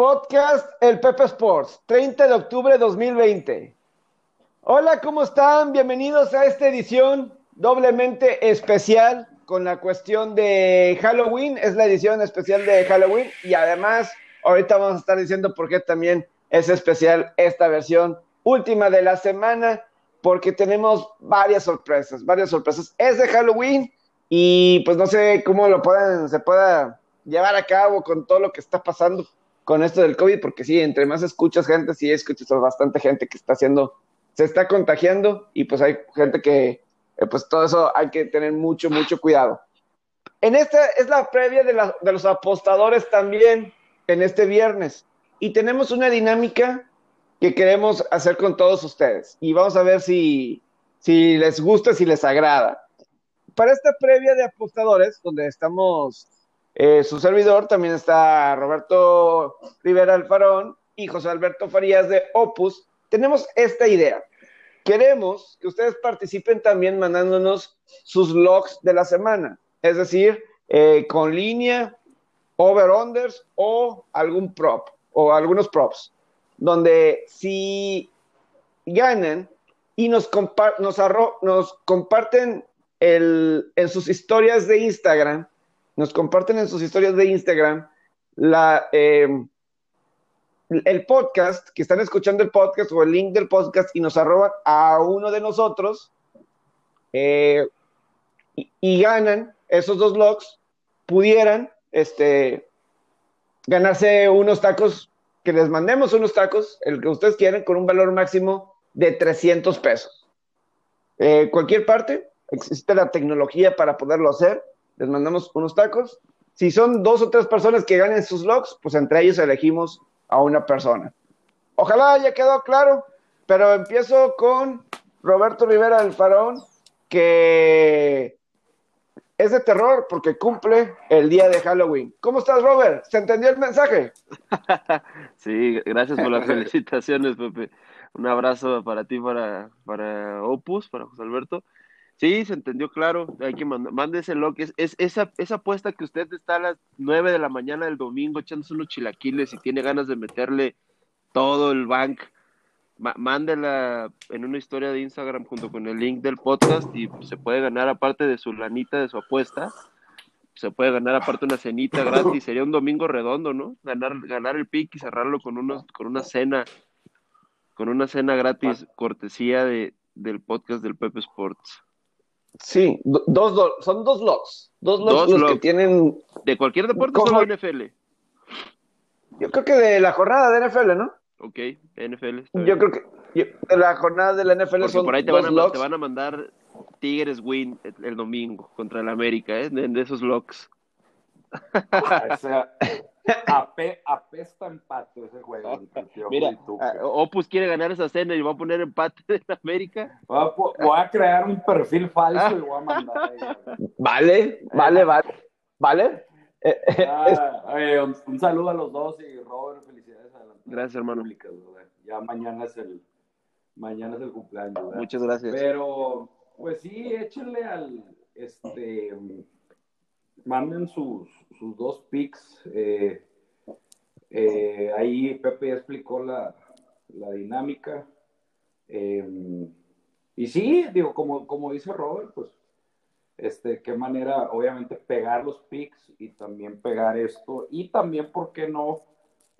Podcast El Pepe Sports, 30 de octubre de 2020. Hola, ¿cómo están? Bienvenidos a esta edición doblemente especial con la cuestión de Halloween. Es la edición especial de Halloween y además ahorita vamos a estar diciendo por qué también es especial esta versión última de la semana porque tenemos varias sorpresas, varias sorpresas. Es de Halloween y pues no sé cómo lo puedan, se pueda llevar a cabo con todo lo que está pasando con esto del COVID, porque sí, entre más escuchas gente, sí escuchas bastante gente que está haciendo, se está contagiando y pues hay gente que, eh, pues todo eso hay que tener mucho, mucho cuidado. En esta es la previa de, de los apostadores también, en este viernes, y tenemos una dinámica que queremos hacer con todos ustedes y vamos a ver si, si les gusta, si les agrada. Para esta previa de apostadores, donde estamos eh, su servidor, también está Roberto Rivera Alfarón y José Alberto Farías de Opus, tenemos esta idea. Queremos que ustedes participen también mandándonos sus logs de la semana, es decir, eh, con línea, over-unders o algún prop o algunos props donde si ganan y nos, nos, nos comparten el, en sus historias de Instagram, nos comparten en sus historias de Instagram em, el podcast, que están escuchando el podcast o el link del podcast y nos arroban a uno de nosotros eh, y, y, ganan esos dos logs, pudieran este, ganarse unos tacos que les mandemos unos tacos, el que ustedes quieran, con un valor máximo de 300 pesos. Eh, cualquier parte, existe la tecnología para poderlo hacer, les mandamos unos tacos. Si son dos o tres personas que ganen sus logs, pues entre ellos elegimos a una persona. Ojalá haya quedado claro, pero empiezo con Roberto Rivera del Faraón, que es de terror porque cumple el día de Halloween. ¿Cómo estás, Robert? ¿Se entendió el mensaje? sí, gracias por las felicitaciones, Pepe. Un abrazo para ti, para, para Opus, para José Alberto. Sí, se entendió claro. Hay que mandar, mándese lo que es, es esa, esa apuesta que usted está a las 9 de la mañana del domingo echándose unos chilaquiles y tiene ganas de meterle todo el bank mándela en una historia de Instagram junto con el link del podcast y se puede ganar aparte de su lanita de su apuesta, se puede ganar aparte una cenita gratis, sería un domingo redondo, ¿no? Ganar, ganar el pick y cerrarlo con unos, con una cena, con una cena gratis, cortesía de, del podcast del Pepe Sports. Sí, dos, son dos logs, dos logs, que tienen... ¿De cualquier deporte o solo NFL? Yo creo que de la jornada de NFL, ¿no? Ok, NFL. Yo creo que de la jornada de la NFL son por ahí te, van a, te van a mandar Tigres win el, domingo contra el América, ¿eh? De, esos locks. Ah, o sea, apesta empate ese juego. Mira, ah, Opus quiere ganar esa cena y va a poner empate de América. Voy a, crear un perfil falso y voy a mandar ahí. Vale, vale, vale. ¿Vale? Ah, un, un, saludo a los dos y Robert, felicidades. Gracias, hermano. Ya mañana es el, mañana es el cumpleaños. Muchas gracias. Pero, pues sí, échenle al, este, manden sus, sus dos pics. Eh, eh, ahí Pepe ya explicó la, la dinámica. Eh, y sí, digo, como, como dice Robert, pues, este, qué manera, obviamente, pegar los pics y también pegar esto. Y también, ¿por qué no?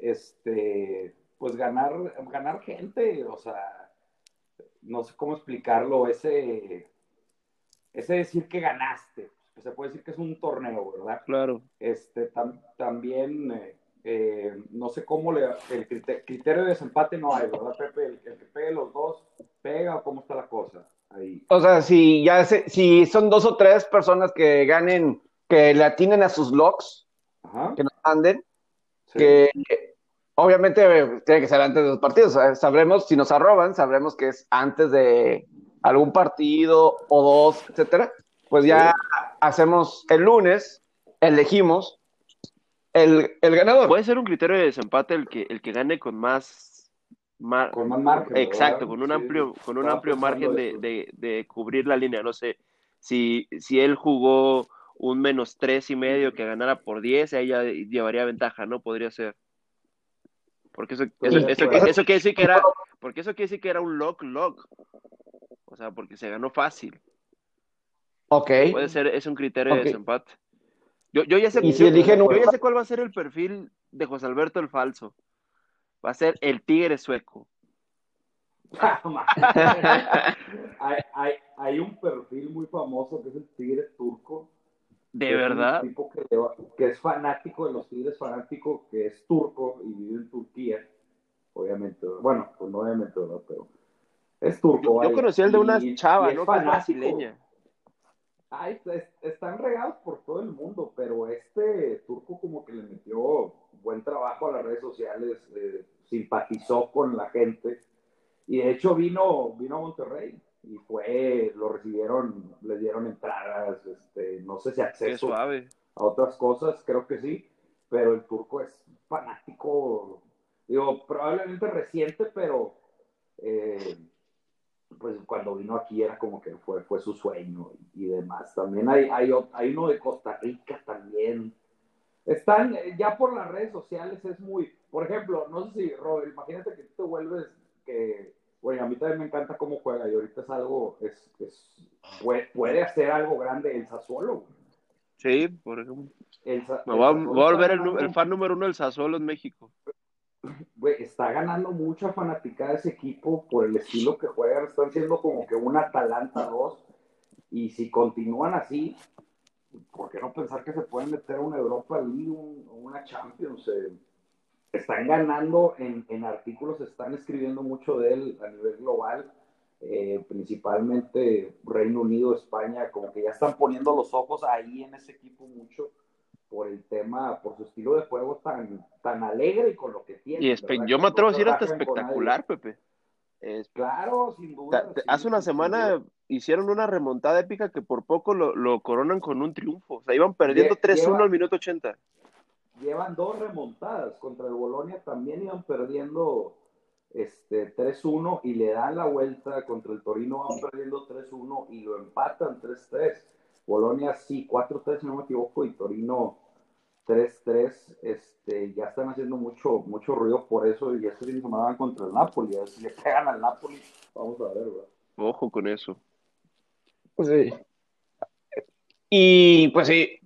este, pues ganar, ganar gente, o sea, no sé cómo explicarlo, ese, ese decir que ganaste, pues se puede decir que es un torneo, ¿verdad? Claro. Este, también, eh, eh, no sé cómo le, el criterio, de desempate no hay, ¿verdad, Pepe? El, que pegue los dos, pega o cómo está la cosa ahí. O sea, si ya si son dos o tres personas que ganen, que le atinen a sus logs, que nos anden, que obviamente tiene que ser antes de los partidos. Sabremos, si nos arroban, sabremos que es antes de algún partido o dos, etcétera. Pues ya hacemos el lunes, elegimos el, ganador. Puede ser un criterio de desempate el que, el que gane con más con más margen. Exacto, con un amplio, con un amplio margen de, de, cubrir la línea. No sé, si, si él jugó un menos tres y medio que ganara por diez, ella llevaría ventaja, ¿no? Podría ser. Porque eso, eso, eso, eso, quiere decir que era, porque eso quiere decir que era un lock lock. O sea, porque se ganó fácil. Ok. Puede ser, es un criterio de desempate. Yo, yo, ya sé, ¿Y si yo, eligen yo ya sé cuál va a ser el perfil de José Alberto el falso. Va a ser el tigre sueco. hay, hay, hay, un perfil muy famoso que es el tigre turco. ¿De verdad? Un tipo que, que, es fanático de los tigres, fanático que es turco y vive en Turquía. Obviamente, bueno, pues no obviamente, ¿verdad? Pero es turco. Yo, yo conocí el de una chava, ¿no? Que es brasileña. Ay, están regados por todo el mundo, pero este turco como que le metió buen trabajo a las redes sociales, eh, simpatizó con la gente. Y de hecho vino, vino a Monterrey y fue, lo recibieron, le dieron entradas, este, no sé si acceso a otras cosas, creo que sí, pero el turco es fanático, digo, probablemente reciente, pero eh, pues cuando vino aquí era como que fue, fue su sueño y, demás. También hay, hay, hay uno de Costa Rica también. Están, ya por las redes sociales es muy, por ejemplo, no sé si, Robert, imagínate que tú te vuelves, que, bueno, a mí también me encanta cómo juega y ahorita es algo, es, es puede, hacer algo grande el Sassuolo. Sí, por ejemplo. El, Me va, a volver el, el, fan número uno del Sassuolo en México está ganando mucha fanaticada ese equipo por el estilo que juegan. Están siendo como que una Atalanta 2. Y si continúan así, ¿por qué no pensar que se pueden meter a una Europa League o una Champions? Eh, están ganando en, en, artículos, están escribiendo mucho de él a nivel global, eh, principalmente Reino Unido, España, como que ya están poniendo los ojos ahí en ese equipo mucho por el tema, por su estilo de juego tan, tan alegre y con lo que tiene. Y yo me atrevo a decir hasta espectacular, Pepe. claro, sin duda. hace una semana hicieron una remontada épica que por poco lo, lo coronan con un triunfo. O sea, iban perdiendo 3-1 al minuto 80. Llevan dos remontadas. Contra el Bolonia también iban perdiendo este, 3-1 y le dan la vuelta. Contra el Torino van perdiendo 3-1 y lo empatan 3-3. Bolonia sí, 4-3 si no me equivoco, y Torino 3-3. Este, ya están haciendo mucho, mucho ruido por eso y este fin de semana van contra el Napoli. A ver si le pegan al Napoli, vamos a ver, ¿verdad? Ojo con eso. Pues sí. Y pues sí,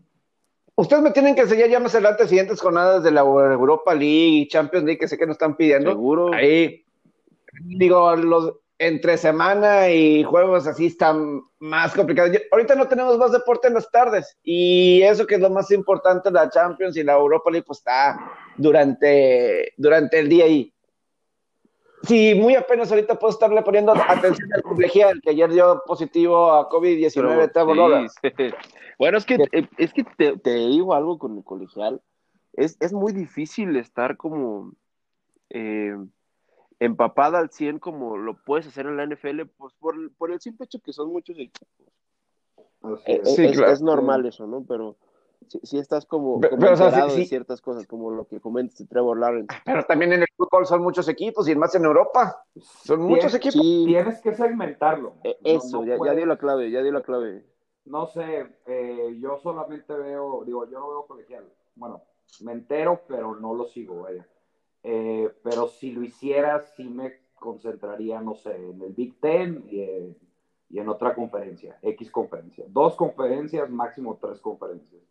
Ustedes me tienen que enseñar ya más adelante siguientes jornadas de la Europa League y Champions League que sé que nos están pidiendo. Seguro. Ahí, digo, los, entre semana y juegos así están más complicados. ahorita no tenemos más deporte en las tardes y eso que es lo más importante, la Champions y la Europa League, pues está durante, durante el día ahí. Sí, muy apenas ahorita puedo estarle poniendo atención al colegial, que ayer dio positivo a COVID-19, Bueno, es que, es que te, te, digo algo con el colegial. Es, es muy difícil estar como... Eh, empapada al 100 como lo puedes hacer en la NFL, pues por, por el simple hecho que son muchos equipos. Eh, es, normal eso, ¿no? Pero si, estás como, como de ciertas cosas, como lo que comentas de Trevor Lawrence. Pero también en el fútbol son muchos equipos y más en Europa. Son muchos equipos. Tienes que segmentarlo. Eh, eso, ya, dio la clave, ya dio la clave. No sé, eh, yo solamente veo, digo, yo no veo colegial. Bueno, me entero, pero no lo sigo, vaya. Eh, pero si lo hiciera, sí me concentraría, no sé, en el Big Ten y, en otra conferencia, X conferencia. Dos conferencias, máximo tres conferencias.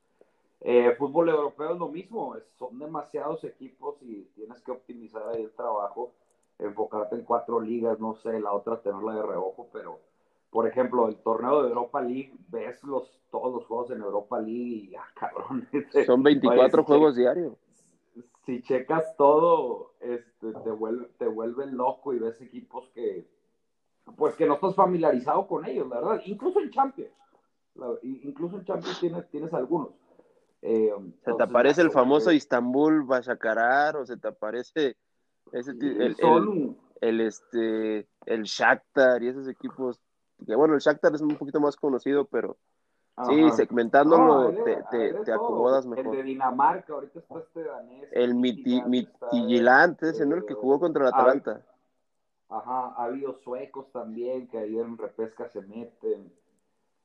Eh, fútbol europeo es lo mismo, son demasiados equipos y tienes que optimizar ahí el trabajo, enfocarte en cuatro ligas, no sé, la otra tenerla de reojo, pero por ejemplo, el torneo de Europa League, ves los, todos los juegos en Europa League y, ah, cabrón. Son 24 juegos diarios si checas todo, este, te, vuelve, te vuelve loco y ves equipos que, pues que no estás familiarizado con ellos, la verdad. Incluso en Champions. incluso en Champions tienes, tienes algunos. Eh, se te aparece el famoso Istanbul Bashakarar o se te aparece ese, el, el, este, el Shakhtar y esos equipos. Que bueno, el Shakhtar es un poquito más conocido, pero Sí, segmentándolo te, te, acomodas mejor. El de Dinamarca, ahorita está este danés. El Mitigilante, ese no el que jugó contra el Atalanta. Ajá, ha habido suecos también que ahí en repesca se meten.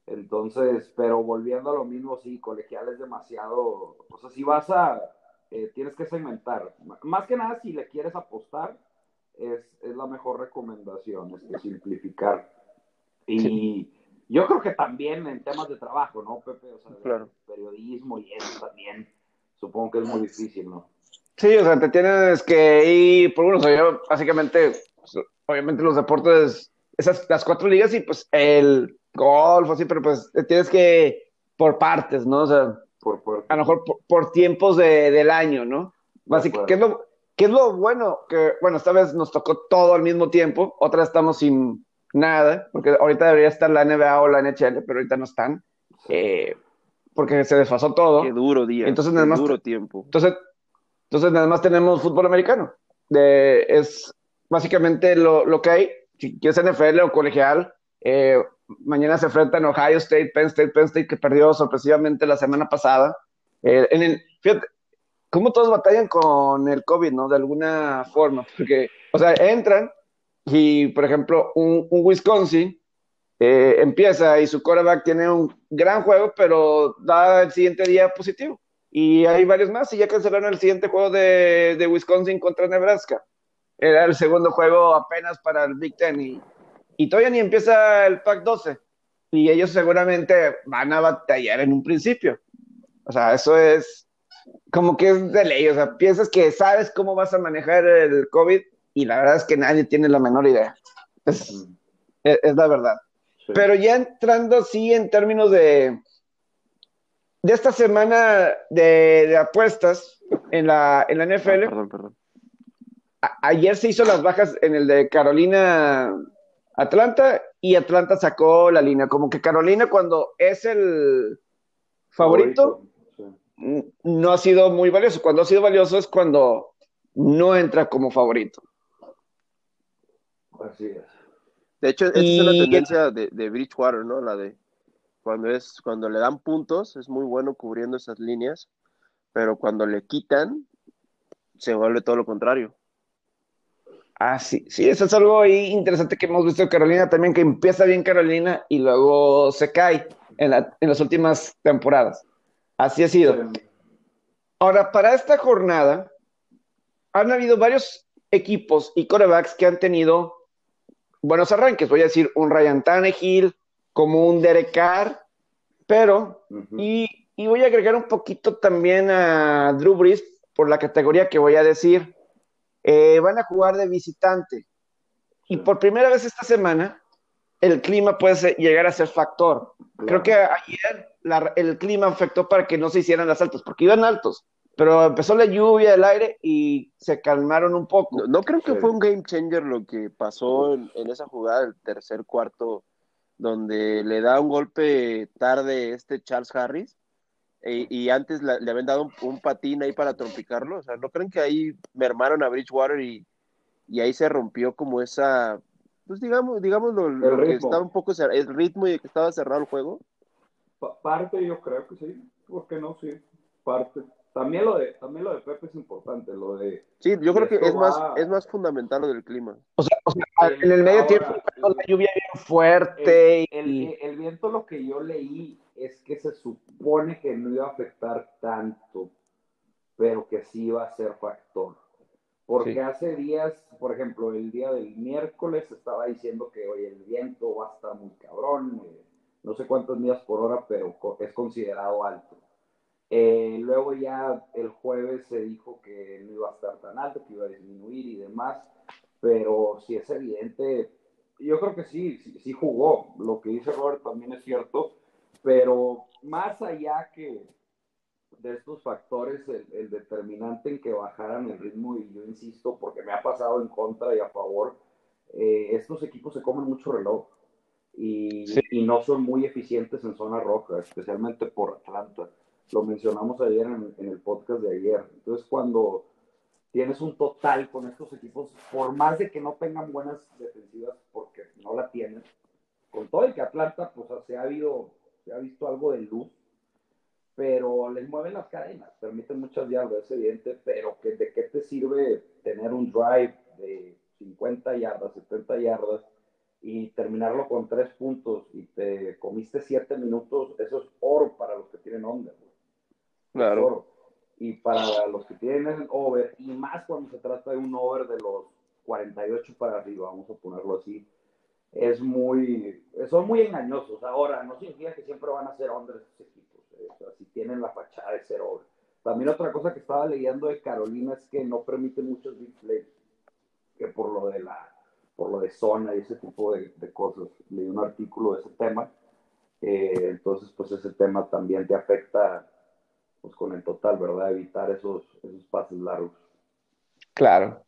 Entonces, pero volviendo a lo mismo, sí, colegial es demasiado. O sea, si vas a, eh, tienes que segmentar. Más que nada, si le quieres apostar, es, es la mejor recomendación, es que simplificar. Y yo creo que también en temas de trabajo, ¿no, Pepe? O sea, Claro. periodismo y eso también, supongo que es muy difícil, ¿no? Sí, o sea, te tienes que ir por uno. O sea, yo básicamente, pues, obviamente los deportes, esas, las cuatro ligas y pues el golf, así, pero pues te tienes que por partes, ¿no? O sea, Por, por- a lo mejor por, por tiempos de, del año, ¿no? Básicamente, ¿qué es, lo, qué es lo bueno? Que, bueno, esta vez nos tocó todo al mismo tiempo, otra vez estamos sin nada, porque ahorita debería estar la NBA o la NHL, pero ahorita no están, eh, porque se desfasó todo. Qué duro día. Entonces, qué nada más- duro tiempo. Entonces, entonces nada más tenemos fútbol americano. De, es básicamente lo, lo que hay. Si quieres NFL o colegial, eh, mañana se enfrentan Ohio State, Penn State, Penn State que perdió sorpresivamente la semana pasada. Eh, en el, fíjate, cómo todos batallan con el COVID, ¿no? De alguna forma. Porque, o sea, entran y, por ejemplo, un, Wisconsin eh, empieza y su quarterback tiene un gran juego, pero da el siguiente día positivo. Y hay varios más, y ya cancelaron el siguiente juego de, de Wisconsin contra Nebraska. Era el segundo juego apenas para el Big Ten y, y todavía ni empieza el Pac 12. Y ellos seguramente van a batallar en un principio. O sea, eso es como que es de ley. O sea, piensas que sabes cómo vas a manejar el COVID y la verdad es que nadie tiene la menor idea. Es, Mm, es, es la verdad. sí. Pero ya entrando así en términos de, de esta semana de, de apuestas en la, en la Ah, NFL, perdón, perdón. a- ayer se hizo las bajas en el de Carolina Atlanta y Atlanta sacó la línea. Como que Carolina cuando es el favorito, sí. no ha sido muy valioso. Cuando ha sido valioso es cuando no entra como favorito. Así es. De hecho, esta es una Y- tendencia de, de Bridgewater, ¿no? La de cuando es cuando le dan puntos, es muy bueno cubriendo esas líneas, pero cuando le quitan, se vuelve todo lo contrario. Ah, sí, sí, eso es algo ahí interesante que hemos visto de Carolina también, que empieza bien Carolina y luego se cae en, la- en las últimas temporadas. Así ha sido. Ahora, para esta jornada, han habido varios equipos y corebacks que han tenido buenos arranques. Voy a decir un Ryan Tannehill, como un Derek Carr, pero, y, y voy a agregar un poquito también a Drew Brees por la categoría que voy a decir. Eh, van a jugar de visitante. Y por primera vez esta semana, el clima puede ser- llegar a ser factor. Creo que ayer la- el clima afectó para que no se hicieran las altas, porque iban altos, pero empezó la lluvia, el aire y se calmaron un poco. No, no creo que Sí. fue un game changer lo que pasó en, en esa jugada del tercer cuarto, donde le da un golpe tarde este Charles Harris, e- y antes la- le habían dado un, un patín ahí para trompicarlo. O sea, ¿no creen que ahí mermaron a Bridgewater y, y ahí se rompió como esa, pues digamos, digamos lo, lo que estaba un poco el ritmo y que estaba cerrado el juego? Pa- Parte yo creo que sí, ¿por qué no? Sí, parte. También lo de, también lo de Pepe es importante, lo de... Sí, yo creo que es más, va- es más fundamental lo del clima. O sea, o sea, en el medio Ahora, tiempo empezó la lluvia bien fuerte El, y el- el viento lo que yo leí es que se supone que no iba a afectar tanto, pero que sí iba a ser factor. Porque Sí. hace días, por ejemplo, el día del miércoles estaba diciendo que hoy el viento va a estar muy cabrón, eh, no sé cuántas millas por hora, pero es considerado alto. Eh, luego ya el jueves se dijo que no iba a estar tan alto, que iba a disminuir y demás, pero si es evidente, yo creo que sí, sí, sí jugó. Lo que dice Robert también es cierto, pero más allá que de estos factores, el, el determinante en que bajaran el ritmo, y yo insisto, porque me ha pasado en contra y a favor, eh, estos equipos se comen mucho reloj y, Sí. y no son muy eficientes en zona roja, especialmente por Atlanta. Lo mencionamos ayer en, el podcast de ayer. Entonces, cuando tienes un total con estos equipos, por más de que no tengan buenas defensivas, porque no la tienen, con todo el que Atlanta, pues se ha, habido, se ha visto algo de luz, pero les mueven las cadenas, permiten muchas yardas, es evidente, pero que, ¿de qué te sirve tener un drive de 50 yardas, 70 yardas y terminarlo con tres puntos y te comiste siete minutos? Eso es oro para los que tienen onda. güey. Claro. oro. Y para los que tienen over, y más cuando se trata de un over de los 48 para arriba, vamos a ponerlo así, es muy, son muy engañosos. Ahora, no significa que siempre van a ser under estos equipos, eh, o sea, si tienen la fachada de ser over. También otra cosa que estaba leyendo de Carolina es que no permite muchos big plays, que por lo de la, por lo de zona y ese tipo de, de cosas. Leí un artículo de ese tema. Eh, entonces, pues ese tema también te afecta pues con el total, ¿verdad? Evitar esos, esos pases largos. Claro.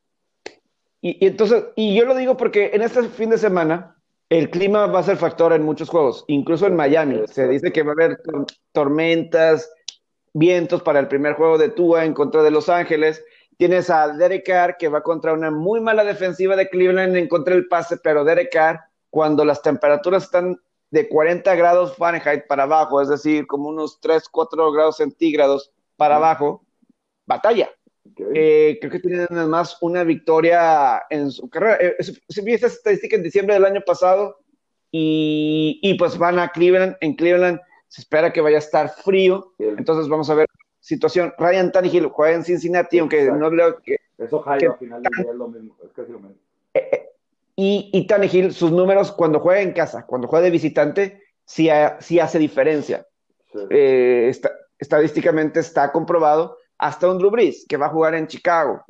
Y, entonces, y yo lo digo porque en este fin de semana el clima va a ser factor en muchos juegos, incluso en Miami. Se dice que va a haber tormentas, vientos para el primer juego de Tua en contra de Los Ángeles. Tienes a Derek Carr que va contra una muy mala defensiva de Cleveland en contra del pase, pero Derek Carr, cuando las temperaturas están de 40 grados Fahrenheit para abajo, es decir, como unos 3, 4 grados centígrados para abajo, batalla. Eh, creo que tienen además una victoria en su carrera. Eh, se vi esa estadística en diciembre del año pasado y, y, pues van a Cleveland. En Cleveland se espera que vaya a estar frío. Entonces vamos a ver situación. Ryan Tannehill juega en Cincinnati, aunque no leo que... Eso Jairo al final es lo mismo, es casi lo mismo. Eh, y, y Tannehill, sus números cuando juega en casa, cuando juega de visitante, sí, hace diferencia. Eh, estadísticamente está comprobado. Hasta un Drew Brees, que va a jugar en Chicago.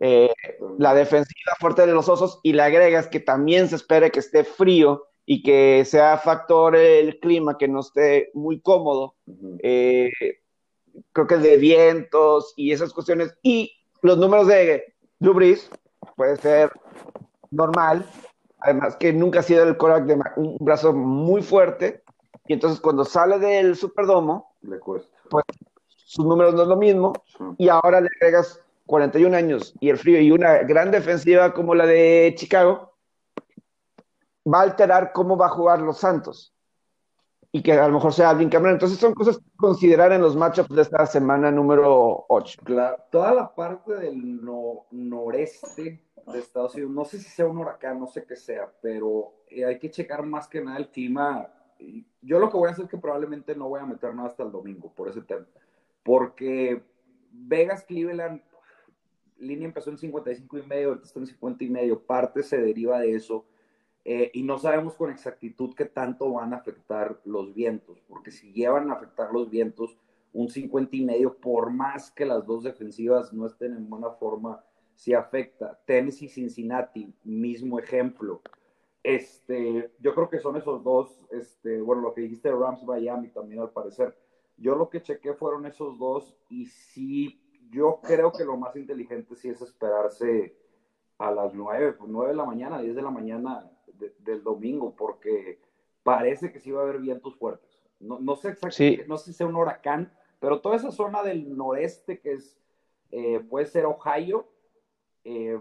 Eh, la defensiva fuerte de los osos, y le agregas que también se espera que esté frío y que sea factor el clima, que no esté muy cómodo. Eh, creo que de vientos y esas cuestiones. Y los números de Drew Brees puede ser normal, además que nunca ha sido el Korak de un brazo muy fuerte, y entonces cuando sale del Superdomo, le cuesta. Pues sus números no es lo mismo, y ahora le agregas 41 años y el frío y una gran defensiva como la de Chicago, va a alterar cómo va a jugar los Santos. Y que a lo mejor sea Alvin Cameron. Entonces son cosas que considerar en los matchups de esta semana número 8. Claro, toda la parte del noreste de Estados Unidos. No sé si sea un huracán, no sé qué sea, pero eh, hay que checar más que nada el clima. Yo lo que voy a hacer es que probablemente no voy a meter nada hasta el domingo por ese tema. Porque Vegas, Cleveland, línea empezó en 55 y medio, ahorita está en 50 y medio. Parte se deriva de eso. Eh, y no sabemos con exactitud qué tanto van a afectar los vientos, porque si llevan a afectar los vientos, un 50 y medio, por más que las dos defensivas no estén en buena forma, si afecta. Tennessee, Cincinnati, mismo ejemplo. Este, yo creo que son esos dos, este, bueno, lo que dijiste Rams Miami también al parecer. Yo lo que chequé fueron esos dos y sí, yo creo que lo más inteligente sí es esperarse a las nueve, pues nueve de la mañana, diez de la mañana del domingo, porque parece que sí va a haber vientos fuertes. No, no sé exactamente, no sé si sea un huracán, pero toda esa zona del noreste que es, eh, puede ser Ohio, eh,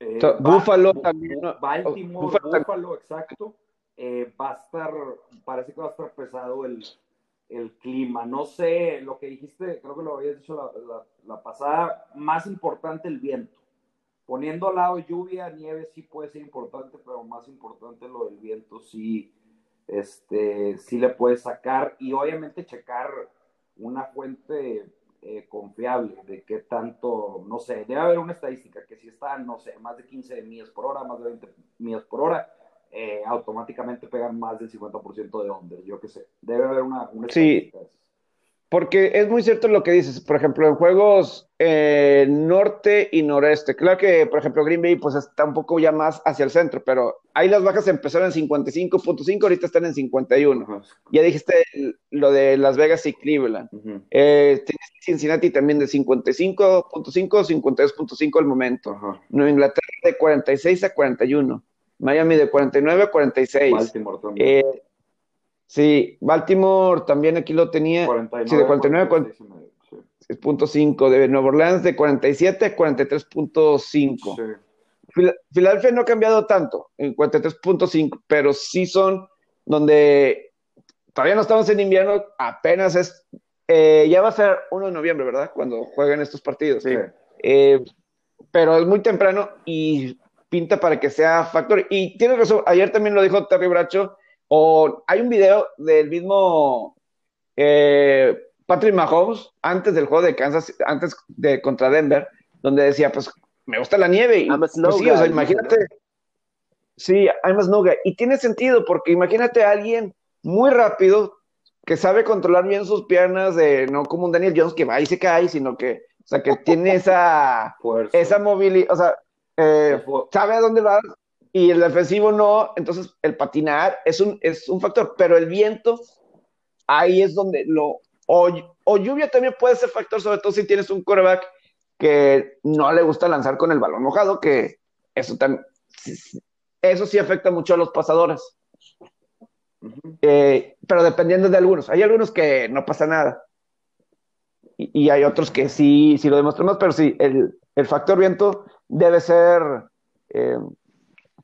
eh, Búfalo también. Baltimore, Búfalo, exacto. Eh, va a estar, parece que va a estar pesado el, el, clima. No sé, lo que dijiste, creo que lo habías dicho la, la, pasada, más importante el viento. Poniendo al lado lluvia, nieve sí puede ser importante, pero más importante lo del viento sí, este, sí le puede sacar y obviamente checar una fuente eh, confiable de qué tanto, no sé, debe haber una estadística que si está, no sé, más de 15 millas por hora, más de 20 millas por hora, eh, automáticamente pegan más del 50% de ondas, yo qué sé, debe haber una, una estadística. Sí. Porque es muy cierto lo que dices, por ejemplo, en juegos eh, norte y noreste, claro que, por ejemplo, Green Bay pues está un poco ya más hacia el centro, pero ahí las bajas empezaron en 55.5, ahorita están en 51. Ya dijiste lo de Las Vegas y Cleveland. Eh, Cincinnati también de 55.5, 52.5 al momento. Nueva Inglaterra de 46 a 41. Miami de 49 a 46. Baltimore también. Eh, Sí, Baltimore también aquí lo tenía. 49, sí, de 49 de Nueva Orleans de 47 a 43.5. Sí. Filadelfia no ha cambiado tanto en 43.5, pero sí son donde todavía no estamos en invierno, apenas es, eh, ya va a ser 1 de noviembre, ¿verdad? Cuando jueguen estos partidos. Sí. Eh, pero es muy temprano y pinta para que sea factor. Y tienes razón, ayer también lo dijo Terry Bracho, o hay un video del mismo eh, Patrick Mahomes antes del juego de Kansas, antes de contra Denver, donde decía, pues me gusta la nieve. Y, pues, sí, o sea, imagínate. Sí, I'm a snow guy. Y tiene sentido, porque imagínate a alguien muy rápido que sabe controlar bien sus piernas, de no como un Daniel Jones que va y se cae, sino que, o sea, que tiene esa, esa movilidad, o sea, eh, sabe a dónde va y el defensivo no, entonces el patinar es un, es un factor, pero el viento, ahí es donde lo, o, o lluvia también puede ser factor, sobre todo si tienes un quarterback que no le gusta lanzar con el balón mojado, que eso también, eso sí afecta mucho a los pasadores. Eh, pero dependiendo de algunos. Hay algunos que no pasa nada. Y, hay otros que sí, sí lo demostramos, pero sí, el, factor viento debe ser eh,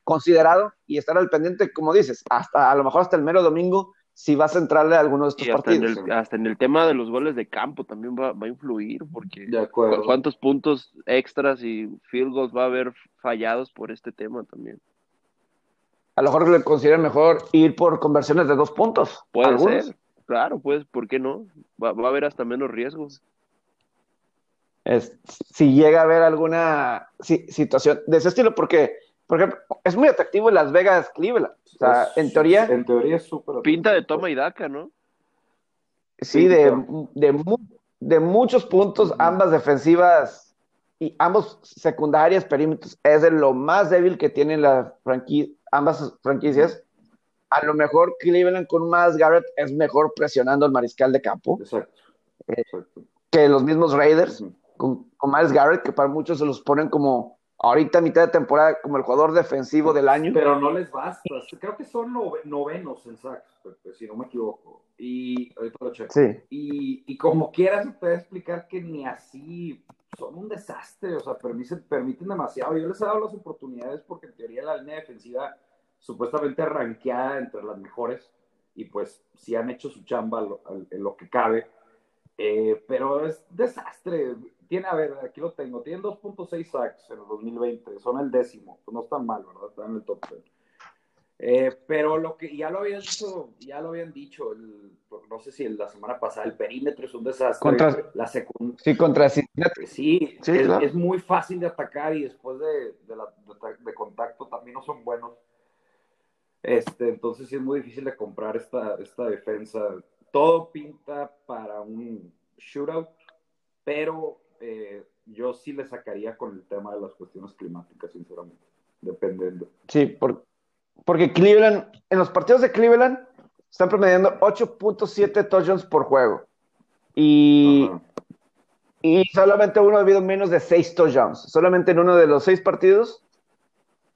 considerado y estar al pendiente, como dices, hasta a lo mejor hasta el mero domingo, si vas a entrarle a alguno de estos partidos. hasta en el tema de los goles de campo también va, a influir, porque cuántos puntos extras y field goals va a haber fallados por este tema también a lo mejor le consideran mejor ir por conversiones de dos puntos. Puede ser, claro, pues, ¿por qué no? Va, a haber hasta menos riesgos. si llega a haber alguna situación de ese estilo, porque, porque es muy atractivo en Las Vegas, Cleveland. O sea, en teoría. En teoría es súper. Pinta de toma y daca, ¿no? Sí, de, de, muchos puntos, ambas defensivas y ambos secundarias, perímetros, es de lo más débil que tiene la franquicia ambas franquicias, a lo mejor Cleveland con más Garrett es mejor presionando al mariscal de campo. Exacto. Eh, que los mismos Raiders, con, con Miles Garrett, que para muchos se los ponen como ahorita mitad de temporada como el jugador defensivo del año. Pero no les basta. Creo que son novenos en sacks, si no me equivoco. Y ahorita lo checo. Sí. Y, y, como quieras, se puede explicar que ni así son un desastre. O sea, permiten, permiten demasiado. Yo les he dado las oportunidades porque en teoría la línea defensiva supuestamente ranqueada entre las mejores. Y pues sí han hecho su chamba en lo que cabe. Eh, pero es desastre tiene, a ver, aquí lo tengo, tienen 2.6 sacks en el 2020, son el décimo, pues no están mal, ¿verdad? Están en el top 10. Eh, pero lo que ya lo habían dicho, ya lo habían dicho, no sé si la semana pasada, el perímetro es un desastre. Contra, la sí, contra Sí, sí es, muy fácil de atacar y después de, de, contacto también no son buenos. Este, entonces sí es muy difícil de comprar esta, esta defensa. Todo pinta para un shootout, pero eh, yo sí le sacaría con el tema de las cuestiones climáticas, sinceramente, dependiendo. Sí, porque Cleveland, en los partidos de Cleveland, están promediando 8.7 touchdowns por juego. Y, y solamente uno ha habido menos de 6 touchdowns. Solamente en uno de los 6 partidos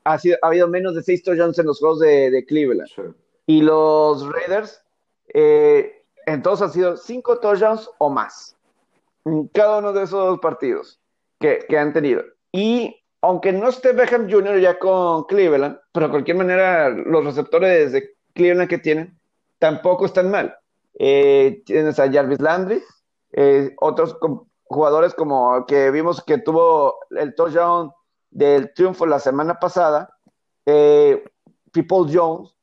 ha, sido, ha habido menos de 6 touchdowns en los juegos de, Cleveland. Y los Raiders, eh, en todos han sido 5 touchdowns o más cada uno de esos partidos que, han tenido. Y aunque no esté Beckham Jr. ya con Cleveland, pero de cualquier manera los receptores de Cleveland que tienen tampoco están mal. Eh, tienes a Jarvis Landry, eh, otros jugadores como que vimos que tuvo el touchdown del triunfo la semana pasada, eh, People Jones,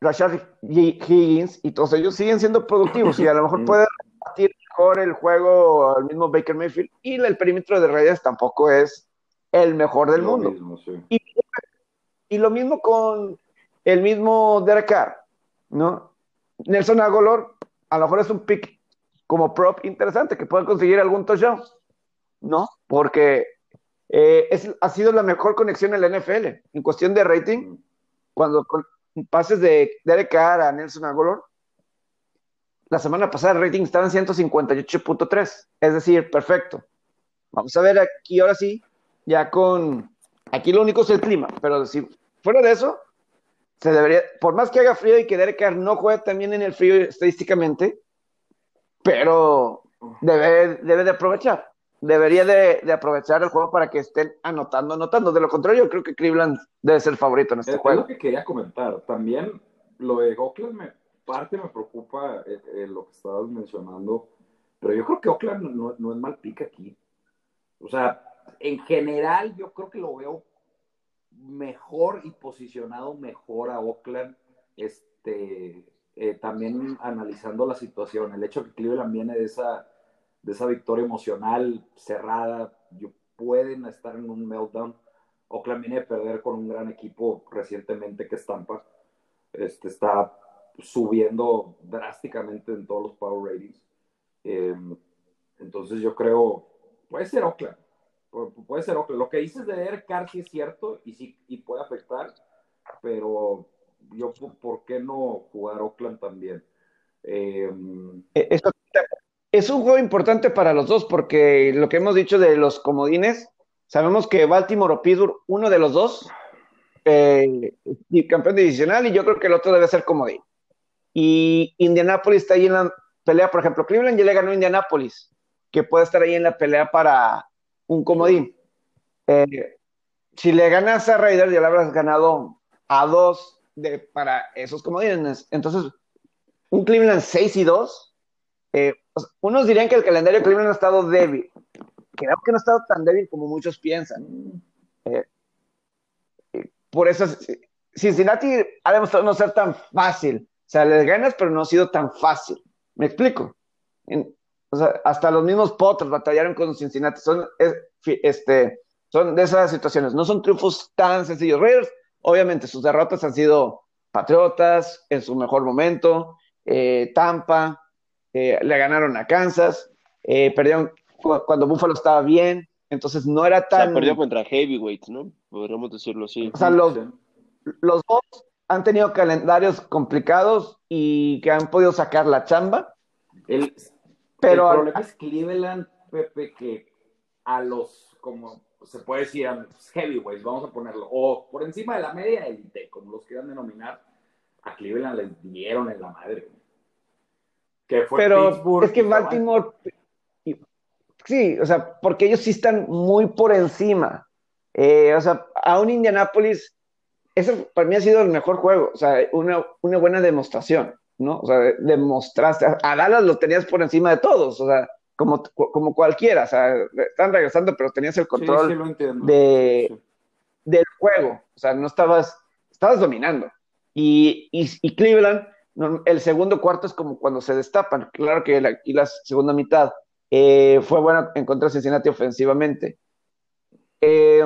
Rashad Higgins y todos ellos siguen siendo productivos y a lo mejor pueden repartir mejor el juego al mismo Baker Mayfield y el perímetro de redes tampoco es el mejor del mundo. y, lo mismo con el mismo Derek Carr, ¿no? Nelson Agolor a lo mejor es un pick como prop interesante que puede conseguir algún touchdown, ¿no? Porque eh, es, ha sido la mejor conexión en la NFL en cuestión de rating. Cuando pases de Derek Carr a Nelson Agolor, la semana pasada el rating estaba en 158.3, es decir, perfecto. Vamos a ver aquí ahora sí, ya con, aquí lo único es el clima, pero si fuera de eso, se debería, por más que haga frío y que Derek Carr no juegue también en el frío estadísticamente, pero debe, debe de aprovechar, debería de, aprovechar el juego para que estén anotando, anotando. De lo contrario, yo creo que Cleveland debe ser favorito en este juego. Es lo que quería comentar. También lo de Oakland me parte me preocupa eh, eh, lo que estabas mencionando, pero yo creo que Oakland no, es mal pick aquí. O sea, en general yo creo que lo veo mejor y posicionado mejor a Oakland este, eh, también analizando la situación, el hecho que Cleveland viene de esa, de esa victoria emocional cerrada, pueden estar en un meltdown. Oakland viene de perder con un gran equipo recientemente que estampa Este, está subiendo drásticamente en todos los power ratings. Em, entonces yo creo, puede ser Oakland, puede ser Oakland. Lo que dices de Derek es cierto y sí y puede afectar, pero yo, ¿por qué no jugar Oakland también? Em, e, es un juego importante para los dos porque lo que hemos dicho de los comodines, sabemos que Baltimore o Pittsburgh, uno de los dos, eh, campeón divisional y yo creo que el otro debe ser comodín. Y Indianapolis está ahí en la pelea, por ejemplo, Cleveland ya le ganó a Indianapolis, que puede estar ahí en la pelea para un comodín. Eh, si le ganas a Raiders, ya le habrás ganado a dos de, para esos comodines. Entonces, un Cleveland 6 y 2, eh, unos dirían que el calendario de Cleveland ha estado débil. Creo que no ha estado tan débil como muchos piensan. Eh, por eso Cincinnati ha demostrado no ser tan fácil. O sea, les ganas, pero no ha sido tan fácil. ¿Me explico? o sea, hasta los mismos Potters batallaron con Cincinnati. Son, este, son de esas situaciones. No son triunfos tan sencillos. Raiders, obviamente, sus derrotas han sido Patriotas en su mejor momento, eh, Tampa, eh, le ganaron a Kansas, eh, perdieron cuando Buffalo estaba bien, entonces no era tan... O perdió contra Heavyweights, ¿no? Podríamos decirlo así. O sea, los, los dos han tenido calendarios complicados y que han podido sacar la chamba. El, pero el problema es Cleveland, Pepe, que a los, como se puede decir, a los heavyweights, vamos a ponerlo, o por encima de la media élite, como los quieran denominar, a Cleveland les dieron en la madre. Que fue pero es que Baltimore, sí, o sea, porque ellos sí están muy por encima. Eh, o sea, a un Indianapolis ese para mí ha sido el mejor juego, o sea, una, una buena demostración, ¿no? O sea, demostraste, a Dallas lo tenías por encima de todos, o sea, como, como cualquiera, o sea, están regresando, pero tenías el control de, del juego, o sea, no estabas, estabas dominando. Y, y, Cleveland, el segundo cuarto es como cuando se destapan, claro que la, y la segunda mitad eh, fue bueno encontrar Cincinnati ofensivamente. Eh,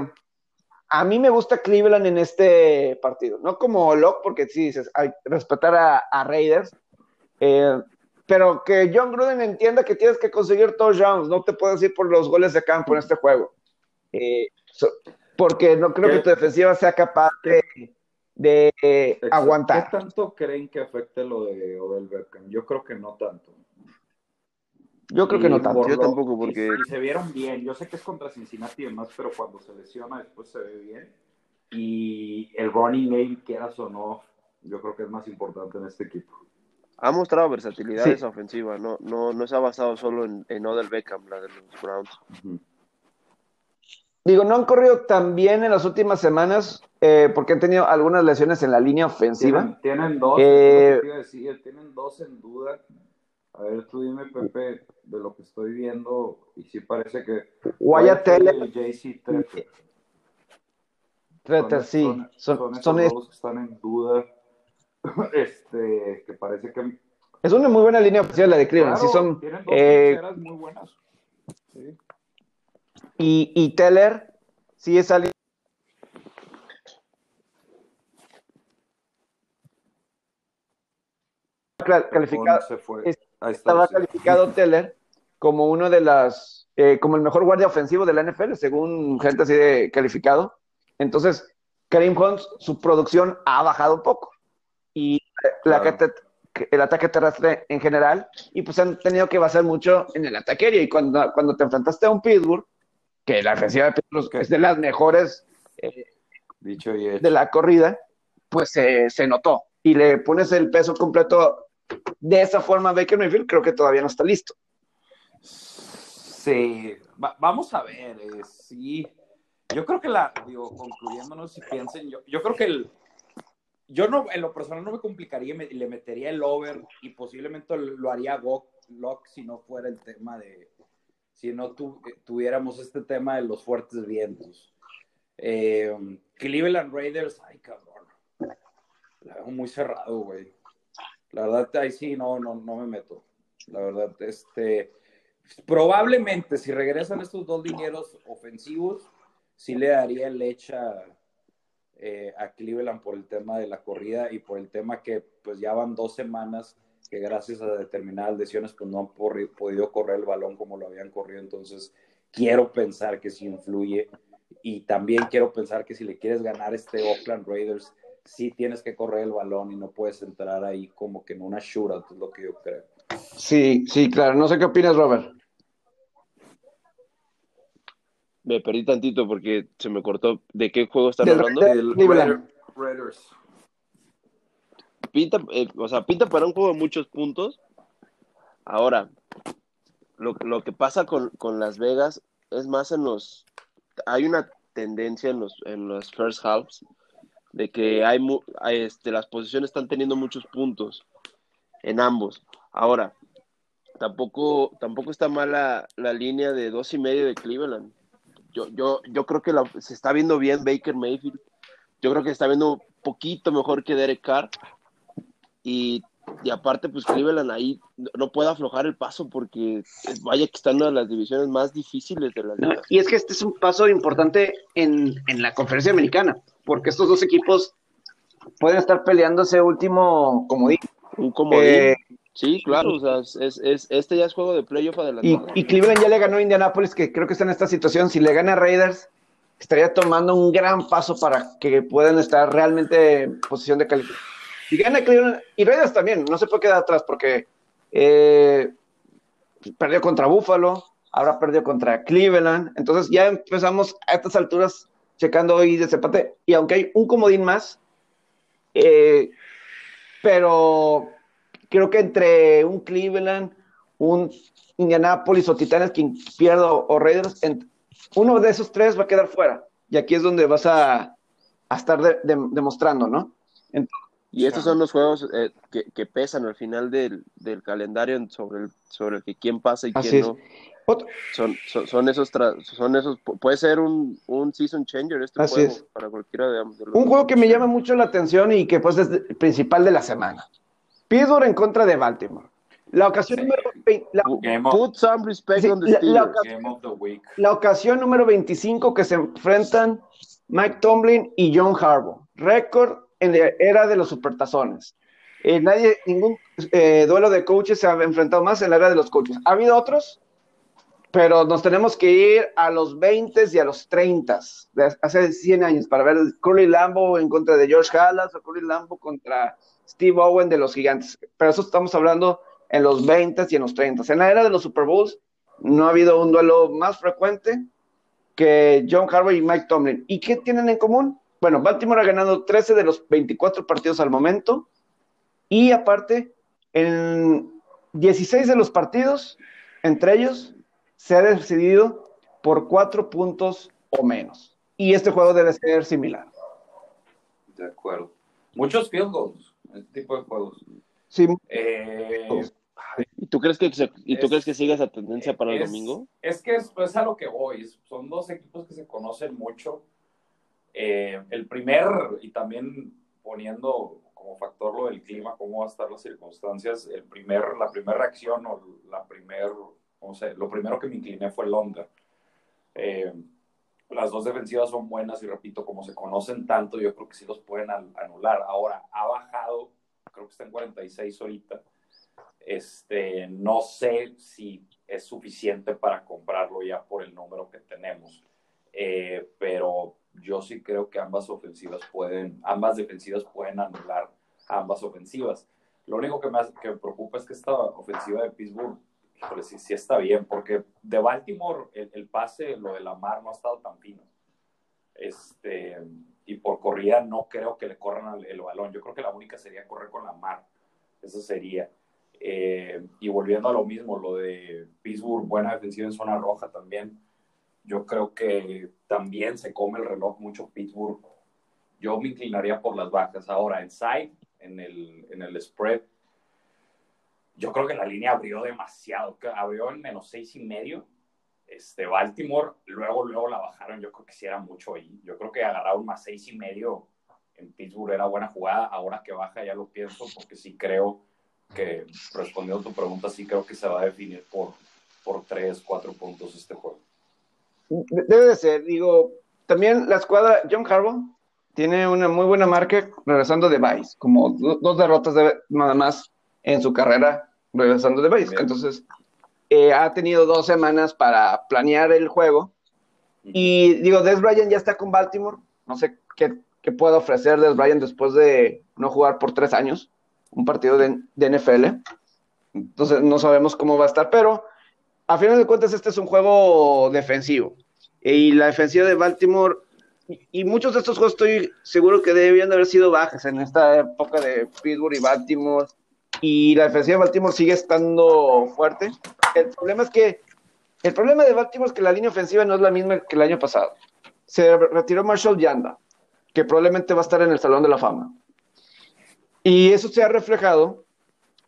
a mí me gusta Cleveland en este partido, no como Locke, porque sí dices, hay que respetar a, Raiders, eh, pero que John Gruden entienda que tienes que conseguir touchdowns, no te puedes ir por los goles de campo en este juego, eh, porque no creo que tu defensiva sea capaz de, aguantar. ¿Qué tanto creen que afecte lo de Odell Beckham? Yo creo que no tanto. Yo creo que no tanto. Yo tampoco, porque. Y, se vieron bien. Yo sé que es contra Cincinnati y demás, pero cuando se lesiona después se ve bien. Y el running game, quieras o no, yo creo que es más importante en este equipo. Ha mostrado versatilidad esa ofensiva, no, no, no se ha basado solo en, en Odell Beckham, la de los Browns. Digo, no han corrido tan bien en las últimas semanas eh, porque han tenido algunas lesiones en la línea ofensiva. Tienen, dos, eh, tienen dos en duda. A ver, tú dime, Pepe, de lo que estoy viendo, y sí parece que. Wyatt Teller. JC Treter. Treter, sí. Son, son, estos dos que están en duda. Este, que parece que. Es una muy buena línea oficial la de Cleveland. sí son, tienen dos eh, muy buenas. Sí. Y, y Teller, sí es alguien. calificado. Se fue estaba calificado Teller como uno de las, eh, como el mejor guardia ofensivo de la NFL, según gente así de calificado. Entonces, Karim Hunt, su producción ha bajado un poco. Y la el ataque terrestre en general, y pues han tenido que basar mucho en el ataque aéreo. Y cuando, cuando te enfrentaste a un Pittsburgh, que la ofensiva de Pittsburgh es de las mejores eh, Dicho de la corrida, pues se notó. Y le pones el peso completo de esa forma Baker Mayfield creo que todavía no está listo. Sí, vamos a ver, eh, sí. Yo creo que la, digo, concluyéndonos, si piensen, yo, yo creo que el, yo no, en lo personal no me complicaría, me, le metería el over y posiblemente lo haría Lock si no fuera el tema de, si no tuviéramos este tema de los fuertes vientos. Eh, Cleveland Raiders, ay cabrón, la veo muy cerrado, güey. La verdad, ahí sí, no, no, no me meto. La verdad, este, probablemente si regresan estos dos dineros ofensivos, sí le daría lecha eh, a Cleveland por el tema de la corrida y por el tema que pues ya van dos semanas que gracias a determinadas lesiones pues no han podido correr el balón como lo habían corrido. Entonces, quiero pensar que sí influye y también quiero pensar que si le quieres ganar este Oakland Raiders, sí tienes que correr el balón y no puedes entrar ahí como que en una shootout, es lo que yo creo. Sí, sí, claro. No sé qué opinas, Robert. Me perdí tantito porque se me cortó. ¿De qué juego están hablando? Del Raiders. Pinta, eh, o sea, pinta para un juego de muchos puntos. Ahora, lo, lo que pasa con, con, Las Vegas es más en los. Hay una tendencia en los, en los first halves de que hay, este, las posiciones están teniendo muchos puntos en ambos. Ahora, tampoco, tampoco está mala la línea de dos y medio de Cleveland. Yo, yo, yo creo que se está viendo bien Baker Mayfield. Yo creo que está viendo un poquito mejor que Derek Carr. Y, y aparte, pues Cleveland ahí no puede aflojar el paso porque vaya que está en una de las divisiones más difíciles de la liga. y es que este es un paso importante en, en la conferencia americana porque estos dos equipos pueden estar peleando ese último comodín. Un comodín. Eh, sí, claro, o sea, es, es, este ya es juego de playoff adelantado. Y, y, Cleveland ya le ganó a Indianapolis, que creo que está en esta situación. Si le gana a Raiders, estaría tomando un gran paso para que puedan estar realmente en posición de calificación. Y gana Cleveland, y Raiders también, no se puede quedar atrás porque eh, perdió contra Buffalo, ahora perdió contra Cleveland. Entonces ya empezamos a estas alturas checando hoy de empate, y aunque hay un comodín más, eh, pero creo que entre un Cleveland, un Indianapolis o Titanes, quien pierda o Raiders, uno de esos tres va a quedar fuera. Y aquí es donde vas a, estar demostrando, ¿no? Y estos son los juegos eh, que, pesan al final del, calendario sobre el, sobre el que quién pasa y quién no. Son, son, esos, son esos, puede ser un, un season changer este juego para cualquiera de, de Un juego que me llama mucho la atención y que pues es el principal de la semana. Pittsburgh en contra de Baltimore. La ocasión número la, ocasión número 25 que se enfrentan Mike Tomlin y John Harbaugh. Récord en la era de los supertazones. Eh, nadie, ningún eh, duelo de coaches se ha enfrentado más en la era de los coaches. ¿Ha habido otros? pero nos tenemos que ir a los 20 y a los 30, de hace 100 años, para ver Curly Lambo en contra de George Halas o Curly Lambo contra Steve Owen de los Gigantes. Pero eso estamos hablando en los 20 y en los 30. En la era de los Super Bowls no ha habido un duelo más frecuente que John Harbaugh y Mike Tomlin. ¿Y qué tienen en común? Bueno, Baltimore ha ganado 13 de los 24 partidos al momento y aparte, en 16 de los partidos, entre ellos, se ha decidido por cuatro puntos o menos. Y este juego debe ser similar. De acuerdo. Muchos field goals, este tipo de juegos. Sí. Eh, ¿Y tú crees que, ¿y tú crees que siga esa tendencia para el domingo? Es que es, a lo que voy. Son dos equipos que se conocen mucho. Eh, el primer, y también poniendo como factor lo del clima, cómo va a estar las circunstancias, el primer, la primera reacción o la primera o sea, lo primero que me incliné fue Londra. Eh, las dos defensivas son buenas y repito, como se conocen tanto, yo creo que sí los pueden anular. Ahora, ha bajado, creo que está en 46 ahorita. Este, no sé si es suficiente para comprarlo ya por el número que tenemos. Eh, pero yo sí creo que ambas ofensivas pueden, ambas defensivas pueden anular ambas ofensivas. Lo único que me, que me preocupa es que esta ofensiva de Pittsburgh híjole, sí, sí está bien, porque de Baltimore el, pase, lo de la mar no ha estado tan fino. Este, y por corrida no creo que le corran el, balón. Yo creo que la única sería correr con la mar. Eso sería. Eh, y volviendo a lo mismo, lo de Pittsburgh, buena defensiva en zona roja también. Yo creo que también se come el reloj mucho Pittsburgh. Yo me inclinaría por las bajas. Ahora, en side, en el, en el spread, yo creo que la línea abrió demasiado, abrió en menos seis y medio. Este, Baltimore, luego, luego la bajaron, yo creo que sí era mucho ahí. Yo creo que agarrar un más seis y medio en Pittsburgh era buena jugada. Ahora que baja ya lo pienso porque sí creo que respondiendo a tu pregunta, sí creo que se va a definir por, por tres, cuatro puntos este juego. Debe de ser, digo, también la escuadra, John Harbaugh tiene una muy buena marca regresando de Vice, como dos derrotas de, nada más en su carrera regresando de Vice. Entonces, eh, ha tenido dos semanas para planear el juego. Y digo, Des Bryant ya está con Baltimore. No sé qué, qué puede ofrecer Des Bryant después de no jugar por tres años un partido de, de, NFL. Entonces, no sabemos cómo va a estar, pero a final de cuentas, este es un juego defensivo. Y la defensiva de Baltimore, y muchos de estos juegos estoy seguro que debían de haber sido bajas en esta época de Pittsburgh y Baltimore. Y la defensiva de Baltimore sigue estando fuerte. El problema es que el problema de Baltimore es que la línea ofensiva no es la misma que el año pasado. Se retiró Marshall Yanda, que probablemente va a estar en el Salón de la Fama. Y eso se ha reflejado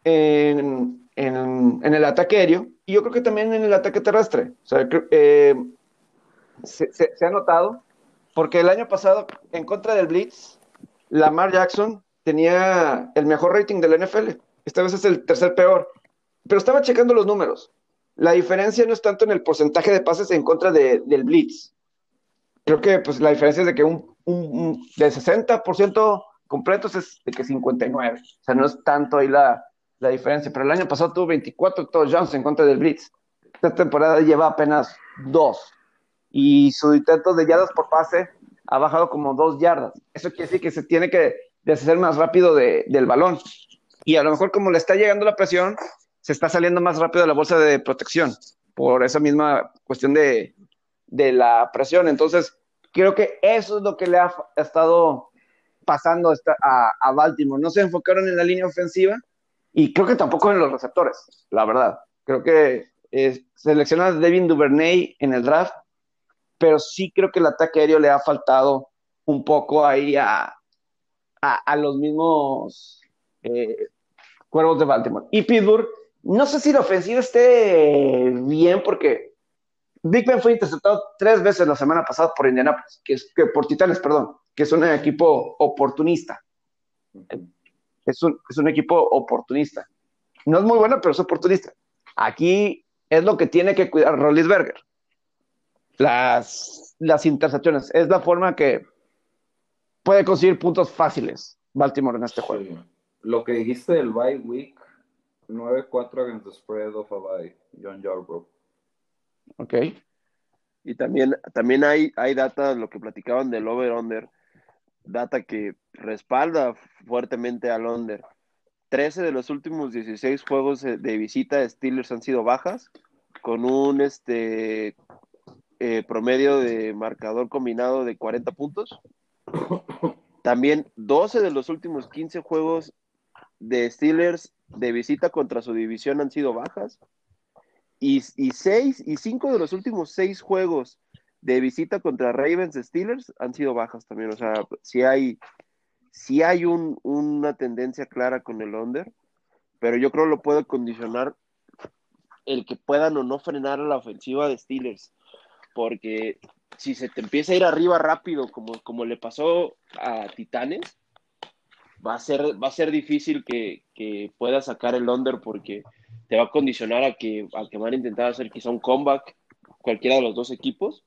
en, en, en el ataque aéreo y yo creo que también en el ataque terrestre. Eh, se, ha notado porque el año pasado, en contra del Blitz, Lamar Jackson tenía el mejor rating de la NFL. Esta vez es el tercer peor. Pero estaba checando los números. La diferencia no es tanto en el porcentaje de pases en contra de, del Blitz. Creo que pues, la diferencia es de que un, un, un de 60% completos es de que 59. O sea, no es tanto ahí la, la diferencia. Pero el año pasado tuvo 24 touchdowns en contra del Blitz. Esta temporada lleva apenas dos. Y su intento de yardas por pase ha bajado como dos yardas. Eso quiere decir que se tiene que deshacer más rápido de, del balón. Y a lo mejor como le está llegando la presión, se está saliendo más rápido de la bolsa de protección por esa misma cuestión de, de la presión. Entonces, creo que eso es lo que le ha estado pasando a, a, Baltimore. No se enfocaron en la línea ofensiva y creo que tampoco en los receptores, la verdad. Creo que eh, selecciona a Devin Duvernay en el draft, pero sí creo que el ataque aéreo le ha faltado un poco ahí a, a, los mismos eh, cuervos de Baltimore. Y Pittsburgh, no sé si la ofensiva esté bien porque Big Ben fue interceptado tres veces la semana pasada por Indianapolis, que es que por Titanes, perdón, que es un equipo oportunista. Es un, es un equipo oportunista. No es muy bueno, pero es oportunista. Aquí es lo que tiene que cuidar Rollisberger. Las, las intercepciones. Es la forma que puede conseguir puntos fáciles Baltimore en este juego. Sí. Lo que dijiste del bye week, 9-4 against the spread of a bye, John Yarbrough. Ok. Y también, también hay, hay data, lo que platicaban del over-under, data que respalda fuertemente al under. 13 de los últimos 16 juegos de visita de Steelers han sido bajas, con un este eh, promedio de marcador combinado de 40 puntos. También 12 de los últimos 15 juegos de Steelers de visita contra su división han sido bajas. Y, y, seis, y cinco de los últimos seis juegos de visita contra Ravens Steelers han sido bajas también. O sea, sí hay, sí hay un, una tendencia clara con el under, pero yo creo lo puede condicionar el que puedan o no frenar la ofensiva de Steelers. Porque si se te empieza a ir arriba rápido, como, como le pasó a Titanes, va a ser, va a ser difícil que, que pueda sacar el under porque te va a condicionar a que, a que van a intentar hacer quizá un comeback cualquiera de los dos equipos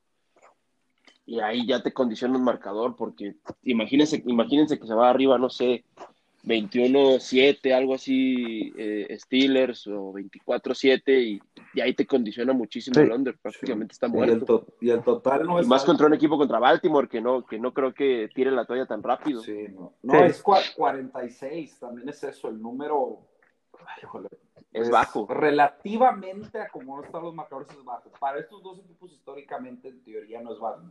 y ahí ya te condiciona un marcador porque imagínense, imagínense que se va arriba, no sé, 21-7, algo así, eh, Steelers o 24-7 y, y, ahí te condiciona muchísimo sí, el under, prácticamente sí. está muerto. Y el, to y el total no y más contra un equipo contra Baltimore que no, que no creo que tire la toalla tan rápido. Sí, no, no es 46, también es eso, el número ay, es, es, bajo. Relativamente a como están los marcadores es bajo. Para estos dos equipos históricamente en teoría no es bajo.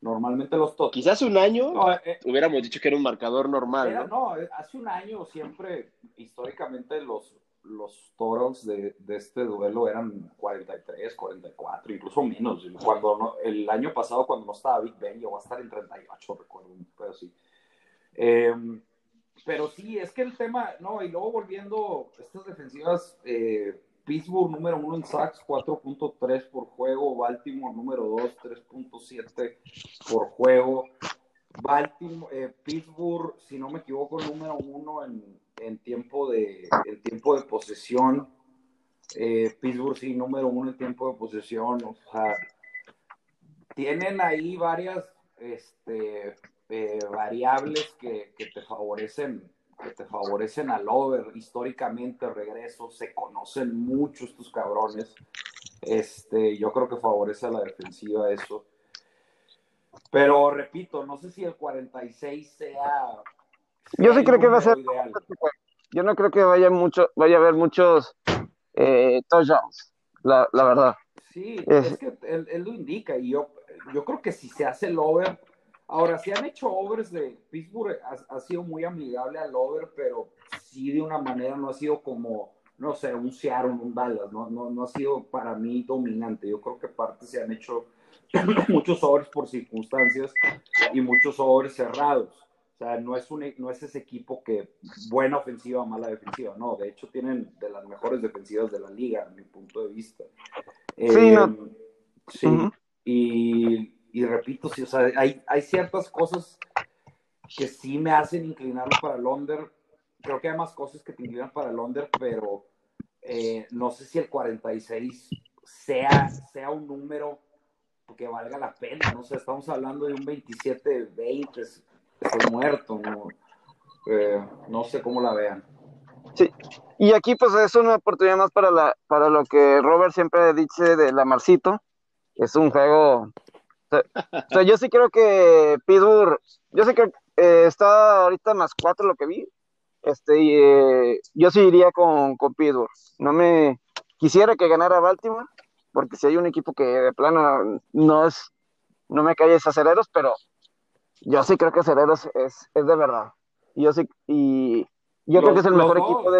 Normalmente los totals. Quizás un año no, eh, hubiéramos dicho que era un marcador normal. Era, ¿no? no, hace un año siempre, históricamente, los, los totals de, de, este duelo eran 43, 44, incluso menos. Cuando no, el año pasado, cuando no estaba Big Ben, llegó a estar en 38, recuerdo, pero sí. Eh, pero sí, es que el tema, no, y luego volviendo, estas defensivas, eh, Pittsburgh número uno en sacks, 4.3 por juego. Baltimore número 2, 3.7 por juego. Baltimore, eh, Pittsburgh, si no me equivoco, número uno en, en tiempo de, en tiempo de posesión. Eh, Pittsburgh sí, número uno en tiempo de posesión. O sea, tienen ahí varias este, eh, variables que, que, te favorecen que te favorecen al over. Históricamente regreso se conocen mucho estos cabrones. Este yo creo que favorece a la defensiva eso. Pero repito no sé si el 46 sea, yo sí creo que va a ser ideal. yo no creo que vaya mucho vaya a haber muchos eh, touchdowns la, la verdad. Sí es, que él, él, lo indica y yo yo creo que si se hace el over Ahora, si han hecho overs de Pittsburgh, ha, sido muy amigable al over, pero sí de una manera no ha sido como, no sé, un Seattle, un Dallas, no, no, no ha sido para mí dominante. Yo creo que parte se han hecho muchos overs por circunstancias y muchos overs cerrados. O sea, no es, un, no es ese equipo que buena ofensiva mala defensiva, no, de hecho tienen de las mejores defensivas de la liga, a mi punto de vista. Sí, no. sí. y y repito, sí, o sea, hay, ciertas cosas que sí me hacen inclinar para el under. Creo que hay más cosas que te inclinan para el under, pero eh, no sé si el 46 sea, sea un número que valga la pena. No sé, estamos hablando de un 27-20, estoy muerto, ¿no? Eh, no sé cómo la vean. Sí, y aquí pues es una oportunidad más para, la, para lo que Robert siempre dice de la Marcito. Es un juego o sea, yo sí creo que Pittsburgh, yo sé que eh, está ahorita más cuatro lo que vi. Este, y, eh, yo sí iría con, con Pittsburgh. No me quisiera que ganara Baltimore, porque si hay un equipo que de plano no es, no me cae aceleros, pero yo sí creo que aceleros es, es de verdad. Yo sí, y yo creo que es el mejor equipo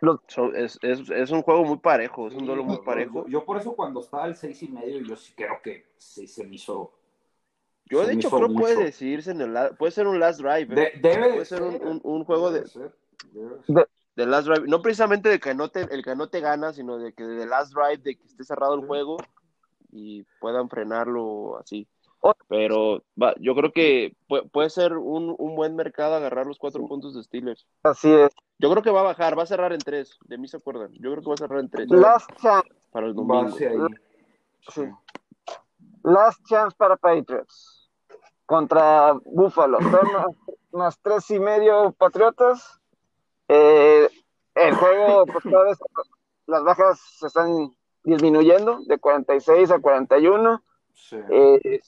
de, es, es, es, un juego muy parejo, es un duelo muy parejo. Yo, por eso cuando estaba al seis y medio, yo sí creo que sí se me hizo. Yo de hecho creo que puede decidirse en el puede ser un last drive. ¿eh? debe puede ser, un, un, juego de, de, last drive. No precisamente de que no te, el que no te gana, sino de que de last drive, de que esté cerrado el juego y puedan frenarlo así. Pero va, yo creo que puede, puede ser un, un, buen mercado agarrar los cuatro puntos de Steelers. Así es. Yo creo que va a bajar, va a cerrar en tres. De mí se acuerdan. Yo creo que va a cerrar en tres. Last chance. Para el domingo. Sí. Last chance para Patriots. Contra Buffalo. más, tres y medio Patriotas. Eh, el juego, pues cada vez las bajas se están disminuyendo de 46 a 41. Sí. Eh,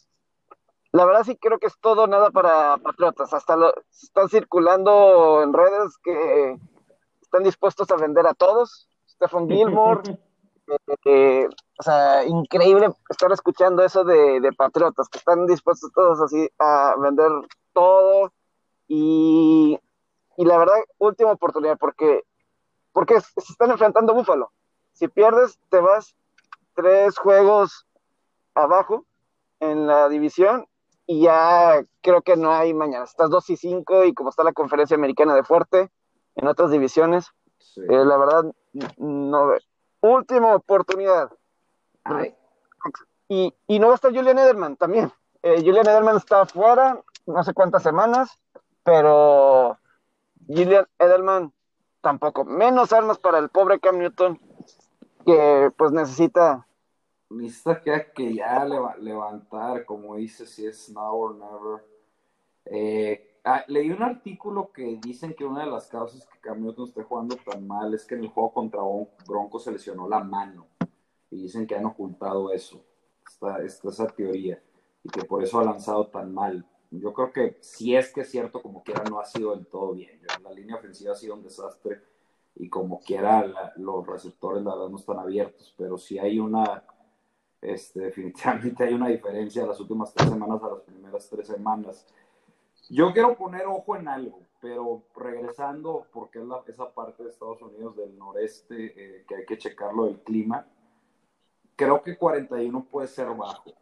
la verdad sí creo que es todo nada para Patriotas. Hasta lo, están circulando en redes que están dispuestos a vender a todos. Stephen Gilmore. Eh, o sea, increíble estar escuchando eso de, Patriotas, que están dispuestos todos así a vender todo. Y, y la verdad, última oportunidad, porque, porque se están enfrentando a Búfalo. Si pierdes, te vas tres juegos abajo en la división y ya creo que no hay mañana. Estás 2 y 5 y como está la conferencia americana de fuerte en otras divisiones, eh, la verdad, no. Última oportunidad. Y, y, no va a estar Julian Edelman también. Eh, Julian Edelman está afuera, no sé cuántas semanas, pero Julian Edelman tampoco. Menos armas para el pobre Cam Newton, que pues necesita necesita que, que ya levantar, como dice, si es now or never. Eh, ah, leí un artículo que dicen que una de las causas que Cam no esté jugando tan mal es que en el juego contra Bronco se lesionó la mano. Y dicen que han ocultado eso, esta, esa teoría, y que por eso ha lanzado tan mal. Yo creo que si es que es cierto, como quiera, no ha sido del todo bien. La línea ofensiva ha sido un desastre y como quiera los receptores la verdad no están abiertos, pero si hay una este, definitivamente hay una diferencia de las últimas tres semanas a las primeras tres semanas. Yo quiero poner ojo en algo, pero regresando, porque es esa parte de Estados Unidos del noreste eh, que hay que checarlo del clima, creo que 41 puede ser bajo.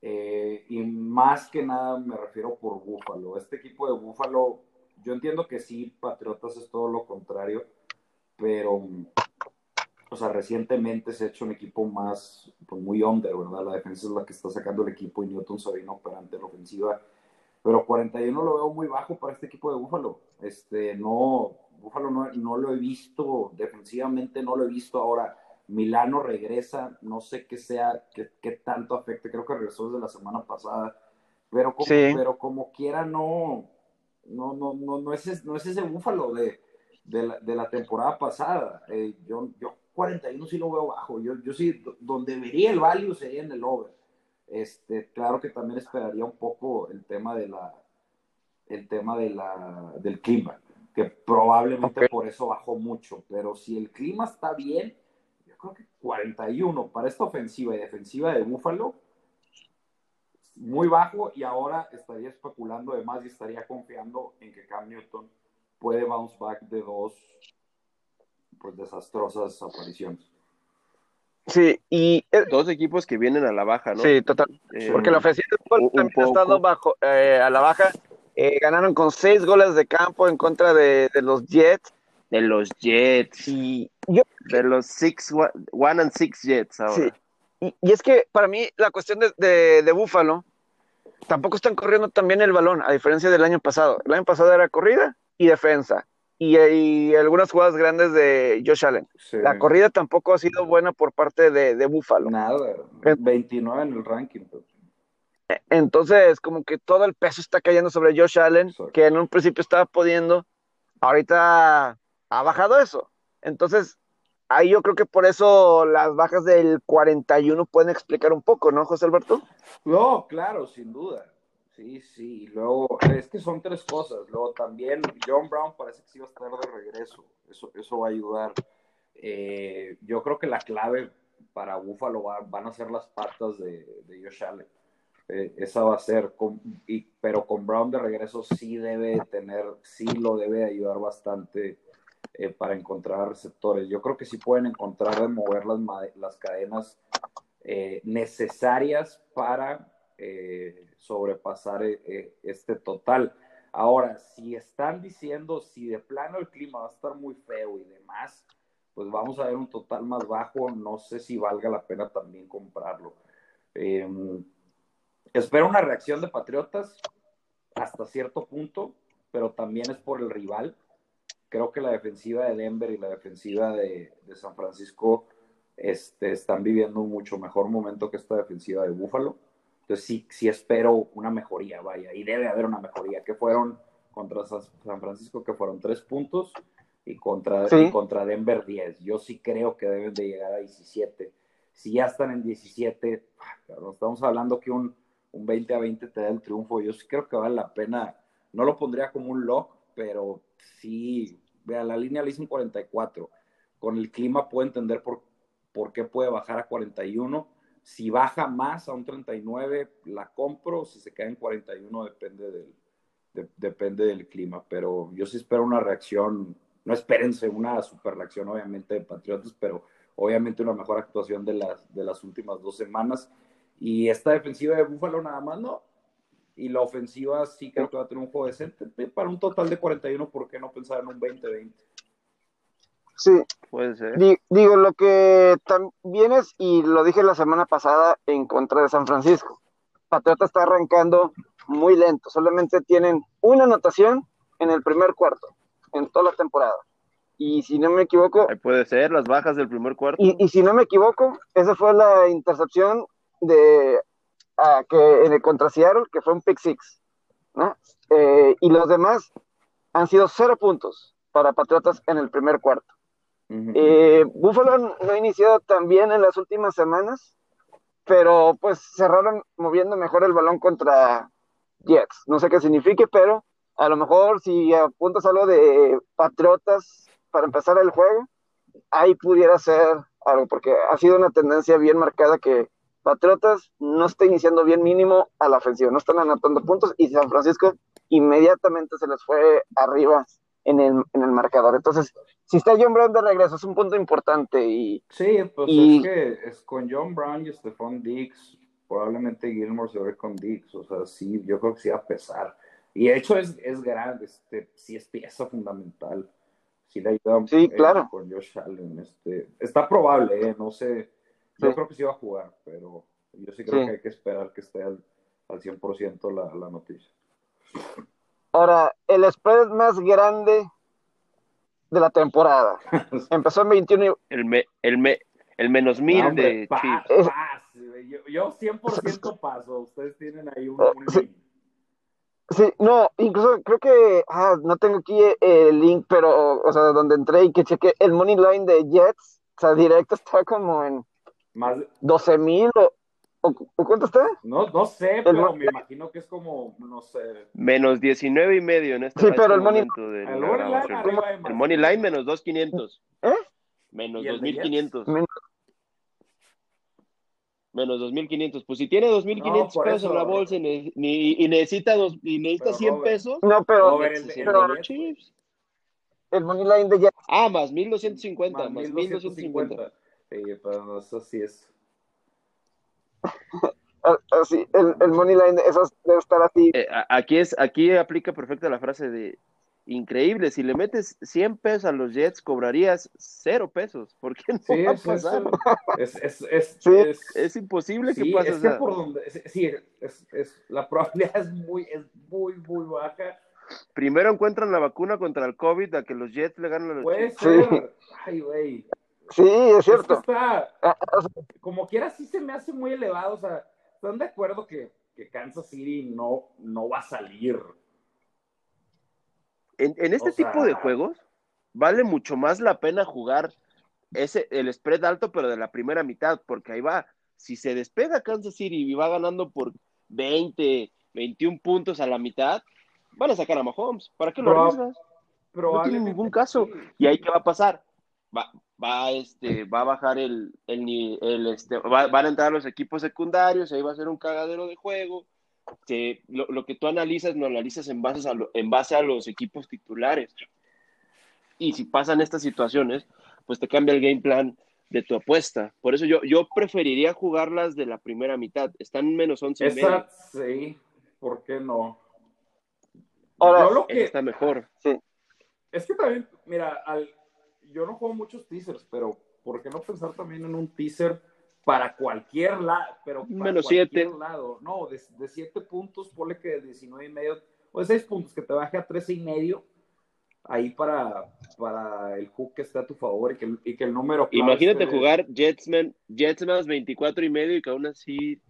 Eh, y más que nada me refiero por Búfalo. Este equipo de Búfalo, yo entiendo que sí, Patriotas es todo lo contrario, pero o sea, recientemente se ha hecho un equipo más, pues muy under, ¿verdad? La defensa es la que está sacando el equipo y Newton se vino operante la ofensiva. pero 41 lo veo muy bajo para este equipo de Búfalo. Este, no, Búfalo no, no lo he visto, defensivamente no lo he visto. Ahora, Milano regresa, no sé qué sea, qué, tanto afecte, creo que regresó desde la semana pasada, pero como, pero como quiera no, no, no, no, no, es, no es ese Búfalo de, de, la, temporada pasada. Eh, yo, yo 41 sí lo veo bajo, yo, yo sí, donde vería el value sería en el over. Este, claro que también esperaría un poco el tema de la, el tema de la, del clima, que probablemente por eso bajó mucho, pero si el clima está bien, yo creo que 41 para esta ofensiva y defensiva de Búfalo, muy bajo y ahora estaría especulando además y estaría confiando en que Cam Newton puede bounce back de dos pues desastrosas apariciones. Sí, y dos equipos que vienen a la baja, ¿no? Sí, total. Eh, porque la ofensiva también ha estado bajo, eh, a la baja. Eh, ganaron con seis goles de campo en contra de, los Jets. De los Jets. Y de los six, one and six Jets ahora. Sí. Y, es que para mí la cuestión de, de, de Búfalo, tampoco están corriendo también el balón, a diferencia del año pasado. El año pasado era corrida y defensa y, algunas jugadas grandes de Josh Allen. La corrida tampoco ha sido buena por parte de, de Buffalo. Nada, 29 en el ranking. Pues. E, entonces, como que todo el peso está cayendo sobre Josh Allen, que en un principio estaba pudiendo, ahorita ha bajado eso. Entonces, ahí yo creo que por eso las bajas del 41 pueden explicar un poco, ¿no, José Alberto? No, claro, sin duda. Sí, sí, luego es que son tres cosas. Luego también John Brown parece que sí va a estar de regreso. Eso, eso va a ayudar. Eh, yo creo que la clave para Buffalo van a ser las patas de, de Josh Allen. Eh, esa va a ser, y, pero con Brown de regreso sí debe tener, sí lo debe ayudar bastante eh, para encontrar receptores. Yo creo que sí pueden encontrar de mover las, las cadenas necesarias para eh, eh, este total. Ahora, si están diciendo, si de plano el clima va a estar muy feo y demás, pues vamos a ver un total más bajo. No sé si valga la pena también comprarlo. Em, espero una reacción de Patriotas hasta cierto punto, pero también es por el rival. Creo que la defensiva de Denver y la defensiva de, San Francisco este, están viviendo un mucho mejor momento que esta defensiva de Búfalo. Entonces sí, sí espero una mejoría, vaya, y debe haber una mejoría, que fueron contra San Francisco, que fueron tres puntos, y contra, contra Denver 10. Yo sí creo que deben de llegar a 17. Si ya están en 17, estamos hablando que un, un 20 a 20 te da el triunfo. Yo sí creo que vale la pena, no lo pondría como un lock, pero sí, vea, la línea le hizo un 44. Con el clima puedo entender por, por qué puede bajar a 41 si baja más a un 39, la compro. Si se queda en 41, depende del, depende del clima. Pero yo sí espero una reacción. No espérense una super reacción, obviamente, de Patriotas, pero obviamente una mejor actuación de las, de las últimas dos semanas. Y esta defensiva de Búfalo nada más no. Y la ofensiva sí creo que va a tener un juego decente. Para un total de 41, ¿por qué no pensar en un 20-20? Sí. Puede ser. Digo, lo que también es, y lo dije la semana pasada en contra de San Francisco, Patriota está arrancando muy lento, solamente tienen una anotación en el primer cuarto, en toda la temporada. Y si no me equivoco... puede ser, las bajas del primer cuarto. Y, si no me equivoco, esa fue la intercepción de que en el contra Seattle, que fue un pick six, ¿no? Eh, y los demás han sido cero puntos para Patriotas en el primer cuarto. Eh, Buffalo no ha iniciado tan bien en las últimas semanas, pero pues cerraron moviendo mejor el balón contra Jets. No sé qué signifique, pero a lo mejor si apuntas algo de Patriotas para empezar el juego, ahí pudiera ser algo, porque ha sido una tendencia bien marcada que Patriotas no está iniciando bien mínimo a la ofensiva, no están anotando puntos y San Francisco inmediatamente se les fue arriba en el, en el marcador. Entonces, si está John Brown de regreso, es un punto importante. Y, sí, pues es que es con John Brown y Stephon Diggs, probablemente Gilmore se ve con Diggs. O sea, sí, yo creo que sí va a pesar. Y de hecho es, es grande, este, sí es pieza fundamental. Sí le ayuda sí, claro. con Josh Allen. Este, está probable, ¿eh? no sé. Yo creo que sí va a jugar, pero yo sí creo que hay que esperar que esté al, al 100% la, la noticia. Ahora, el spread más grande de la temporada. Empezó en 21 y... El, me, el, me, el menos mil Hombre, de pa- Chiefs. paz, güey. yo, yo 100% paso. Ustedes tienen ahí un, un Sí. link. Sí, no, incluso creo que, ah, no tengo aquí el link, pero, o sea, donde entré y que chequé el money line de Jets, o sea, directo está como en Más, 12 mil o, o, ¿o cuánto está? no, no sé, El pero me imagino que es como, no sé. Menos 19 y medio en este, Sí, a pero el money- momento El más. El money line menos 2.500. ¿Eh? Menos ¿Y el de 2.500. Men- Menos 2.500. Pues si tiene 2.500 No, pesos en la bolsa y, ni- y necesita, dos, y necesita Pero, 100 Robert, pesos, No, pero Robert, el de- se el de el money line de Jets, Ah, más 1.250. Más Más 1250. 1.250. Sí, pero eso sí es. ah, ah, sí, el, el money line debe estar así. Eh, aquí, es, aquí aplica perfecta la frase de increíble. Si le metes 100 pesos a los Jets, cobrarías 0 pesos. ¿Por qué no Sí, va a es, pasar? es, es, es, Sí. es- Es imposible que sí, pase. es que por donde, es- sí, es, es, la probabilidad es muy, es muy, muy baja. Primero encuentran la vacuna contra el COVID a que los Jets le ganan a los Puede ser. Ay, güey. Sí, es Es que cierto. está, Ah, ah, como quiera, sí se me hace muy elevado. O sea, ¿están de acuerdo que, que Kansas City no, no va a salir? En, en este O sea- tipo de juegos vale mucho más la pena jugar ese el spread alto, pero de la primera mitad, porque ahí va. Si se despega Kansas City y va ganando por 20, 21 puntos a la mitad, van a sacar a Mahomes. ¿Para qué lo arriesgas? Probablemente ningún caso. sí. ¿Y ahí qué va a pasar? Va, va, este, va a bajar el, el, ni- el, este, va- van a entrar los equipos secundarios, ahí va a ser un cagadero de juego. Que lo, lo que tú analizas, lo analizas en base, a lo- en base a los equipos titulares. Y si pasan estas situaciones, pues te cambia el game plan de tu apuesta. Por eso yo, yo preferiría jugarlas de la primera mitad. Están menos 11 y medio. Esa, sí, ¿por qué no? Ahora, Yo lo Esa que, está mejor. Es que también, mira, al, yo no juego muchos teasers, pero ¿por qué no pensar también en un teaser para cualquier lado? Pero para Menos cualquier siete. lado. No, de, de siete puntos, ponle que de 19 y medio, o de seis puntos, que te baje a 13 y medio, ahí para, para el hook que esté a tu favor y que, el- y que el número Imagínate esté- jugar Jetsman, Jetsman 24 y medio y que aún así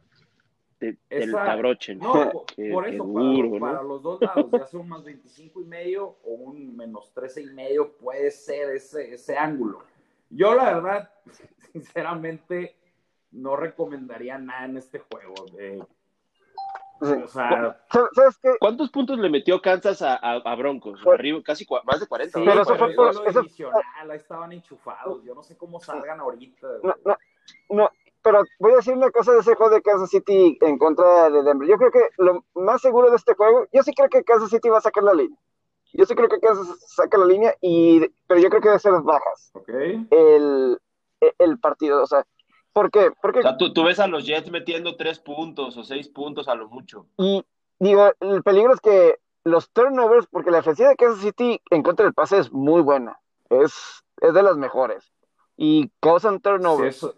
te, te, abrochen. No, por, Qué- por qué eso, duro, para, ¿no? para los dos lados, ya sea un más 25 y medio o un menos 13 y medio, puede ser ese, ese ángulo. Yo, la verdad, sinceramente, no recomendaría nada en este juego. eh, sí. o sea, ¿Sabes sabes qué? ¿Cuántos puntos le metió Kansas a, a, a Broncos? Fue- Arriba, casi más de 40. sí, ¿no? Pero eso fue por- eso- ahí estaban enchufados. Yo no sé cómo salgan ahorita. No, no, no, pero voy a decir una cosa de ese juego de Kansas City en contra de Denver. Yo creo que lo más seguro de este juego, yo sí creo que Kansas City va a sacar la línea. Yo sí creo que Kansas saca la línea, y, pero yo creo que debe ser bajas ¿Ok? el, el partido. O sea, ¿por qué? Porque, O sea, tú, tú ves a los Jets metiendo 3 puntos o 6 puntos a lo mucho. y digo, el peligro es que los turnovers, porque la defensiva de Kansas City en contra del pase es muy buena. Es, es de las mejores. Y causan Sí, turnovers. eso,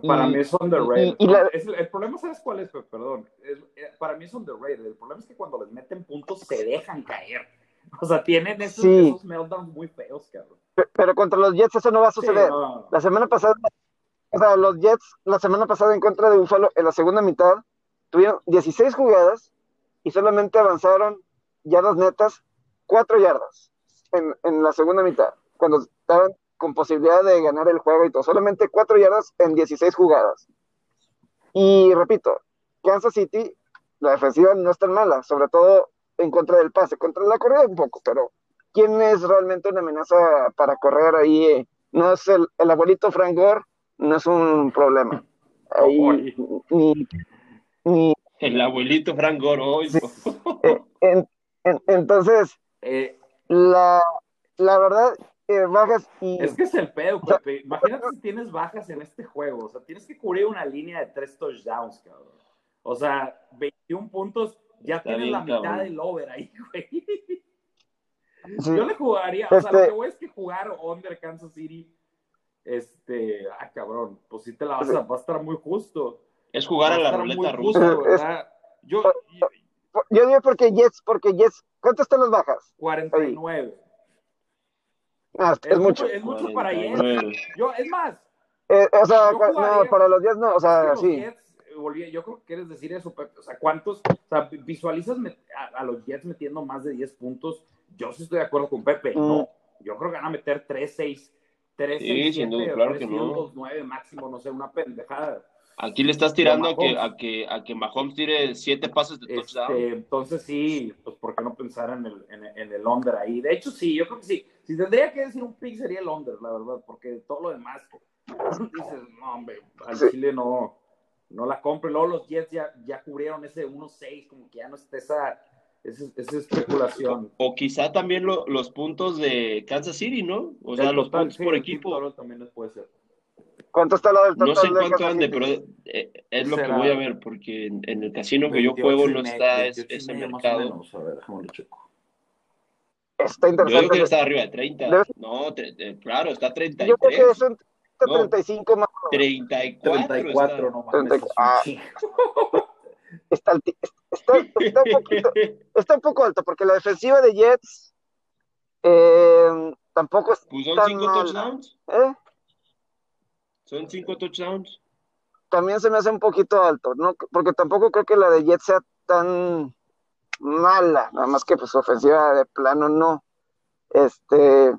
para Y- mí es underrated. y- y la- Es- el problema, ¿sabes cuál es? Pe- Perdón. Es- eh, para mí es underrated. El problema es que cuando les meten puntos se dejan caer. O sea, tienen esos, Sí. esos meltdowns muy feos, cabrón. Pe- Pero contra los Jets eso no va a Sí, suceder. no. La semana pasada, o sea, los Jets la semana pasada en contra de Buffalo en la segunda mitad tuvieron 16 jugadas y solamente avanzaron yardas netas 4 yardas en, en la segunda mitad, cuando estaban con posibilidad de ganar el juego y todo, solamente 4 yardas en 16 jugadas. Y repito, Kansas City, la defensiva no es tan mala, sobre todo en contra del pase, contra la corrida un poco, pero ¿quién es realmente una amenaza para correr ahí? eh? No es el, el abuelito Frank Gore, no es un problema. Ahí, ni, ni- El abuelito Frank Gore hoy. eh, en- en- entonces, Eh, la, la verdad, eh, bajas y es que es el pedo, Pepe. Imagínate si tienes bajas en este juego. O sea, tienes que cubrir una línea de tres touchdowns, cabrón. O sea, 21 puntos, ya Está tienes bien, la mitad cabrón. del over ahí, güey. sí, Yo le jugaría, o sea, lo Este- que voy es que jugar under Kansas City, este, ah, cabrón, pues sí te la vas a, va a estar muy justo. Es jugar a la ruleta rusa. justo, ¿verdad? Yo, yo- yo digo porque Jets, porque Jets, ¿cuántas están las bajas? 49. Ah, es, Es, mucho. es mucho para Jets. 49. Yo, es más, Eh, o sea, no, para los Jets no, o sea, los sí. Jets, eh, volví- yo creo que quieres decir eso, Pepe. O sea, ¿cuántos? O sea, visualizas met- a, a los Jets metiendo más de 10 puntos. Yo sí estoy de acuerdo con Pepe. Mm. No, yo creo que van a meter 3, 6, 3, Sí, 6, sin 7, duda, claro 3, que no. 2, 9 máximo, no sé, una pendejada. Aquí le estás tirando a que, Mahomes. a que, a que Mahomes tire siete pases de touchdown. Este, entonces sí, pues ¿por qué no pensar en el, en, en el under ahí? De hecho, sí, yo creo que sí. Si tendría que decir un pick sería el under, la verdad, porque todo lo demás, dices, no, hombre, al Sí. Chile no, no la compro. Y Luego los Jets ya, ya cubrieron ese 1-6, como que ya no está esa, esa, esa especulación. O quizá también lo- los puntos de Kansas City, ¿no? O sea, los total, puntos sí, por equipo. también les puede ser. ¿Cuánto está la del total No sé cuánto ande, pero eh, es lo que voy a ver, porque en, en el casino que yo 28 juego no está es- 28 y ese más o mercado. menos. A ver, déjame lo checo. Está Yo digo que interesante. está arriba de 30. Debe- No, tre- eh, claro, está Yo creo que 33. es un No. 35 más. 34. 34, está. no mames. 30, es un ah. Está, está, está un poquito, está un poco alto, porque la defensiva de Jets eh, tampoco es Pues son tan 5 mala, touchdowns. ¿eh? Son 5 touchdowns. También se me hace un poquito alto, ¿no? Porque tampoco creo que la de Jets sea tan mala, nada más que pues su ofensiva de plano no. Este,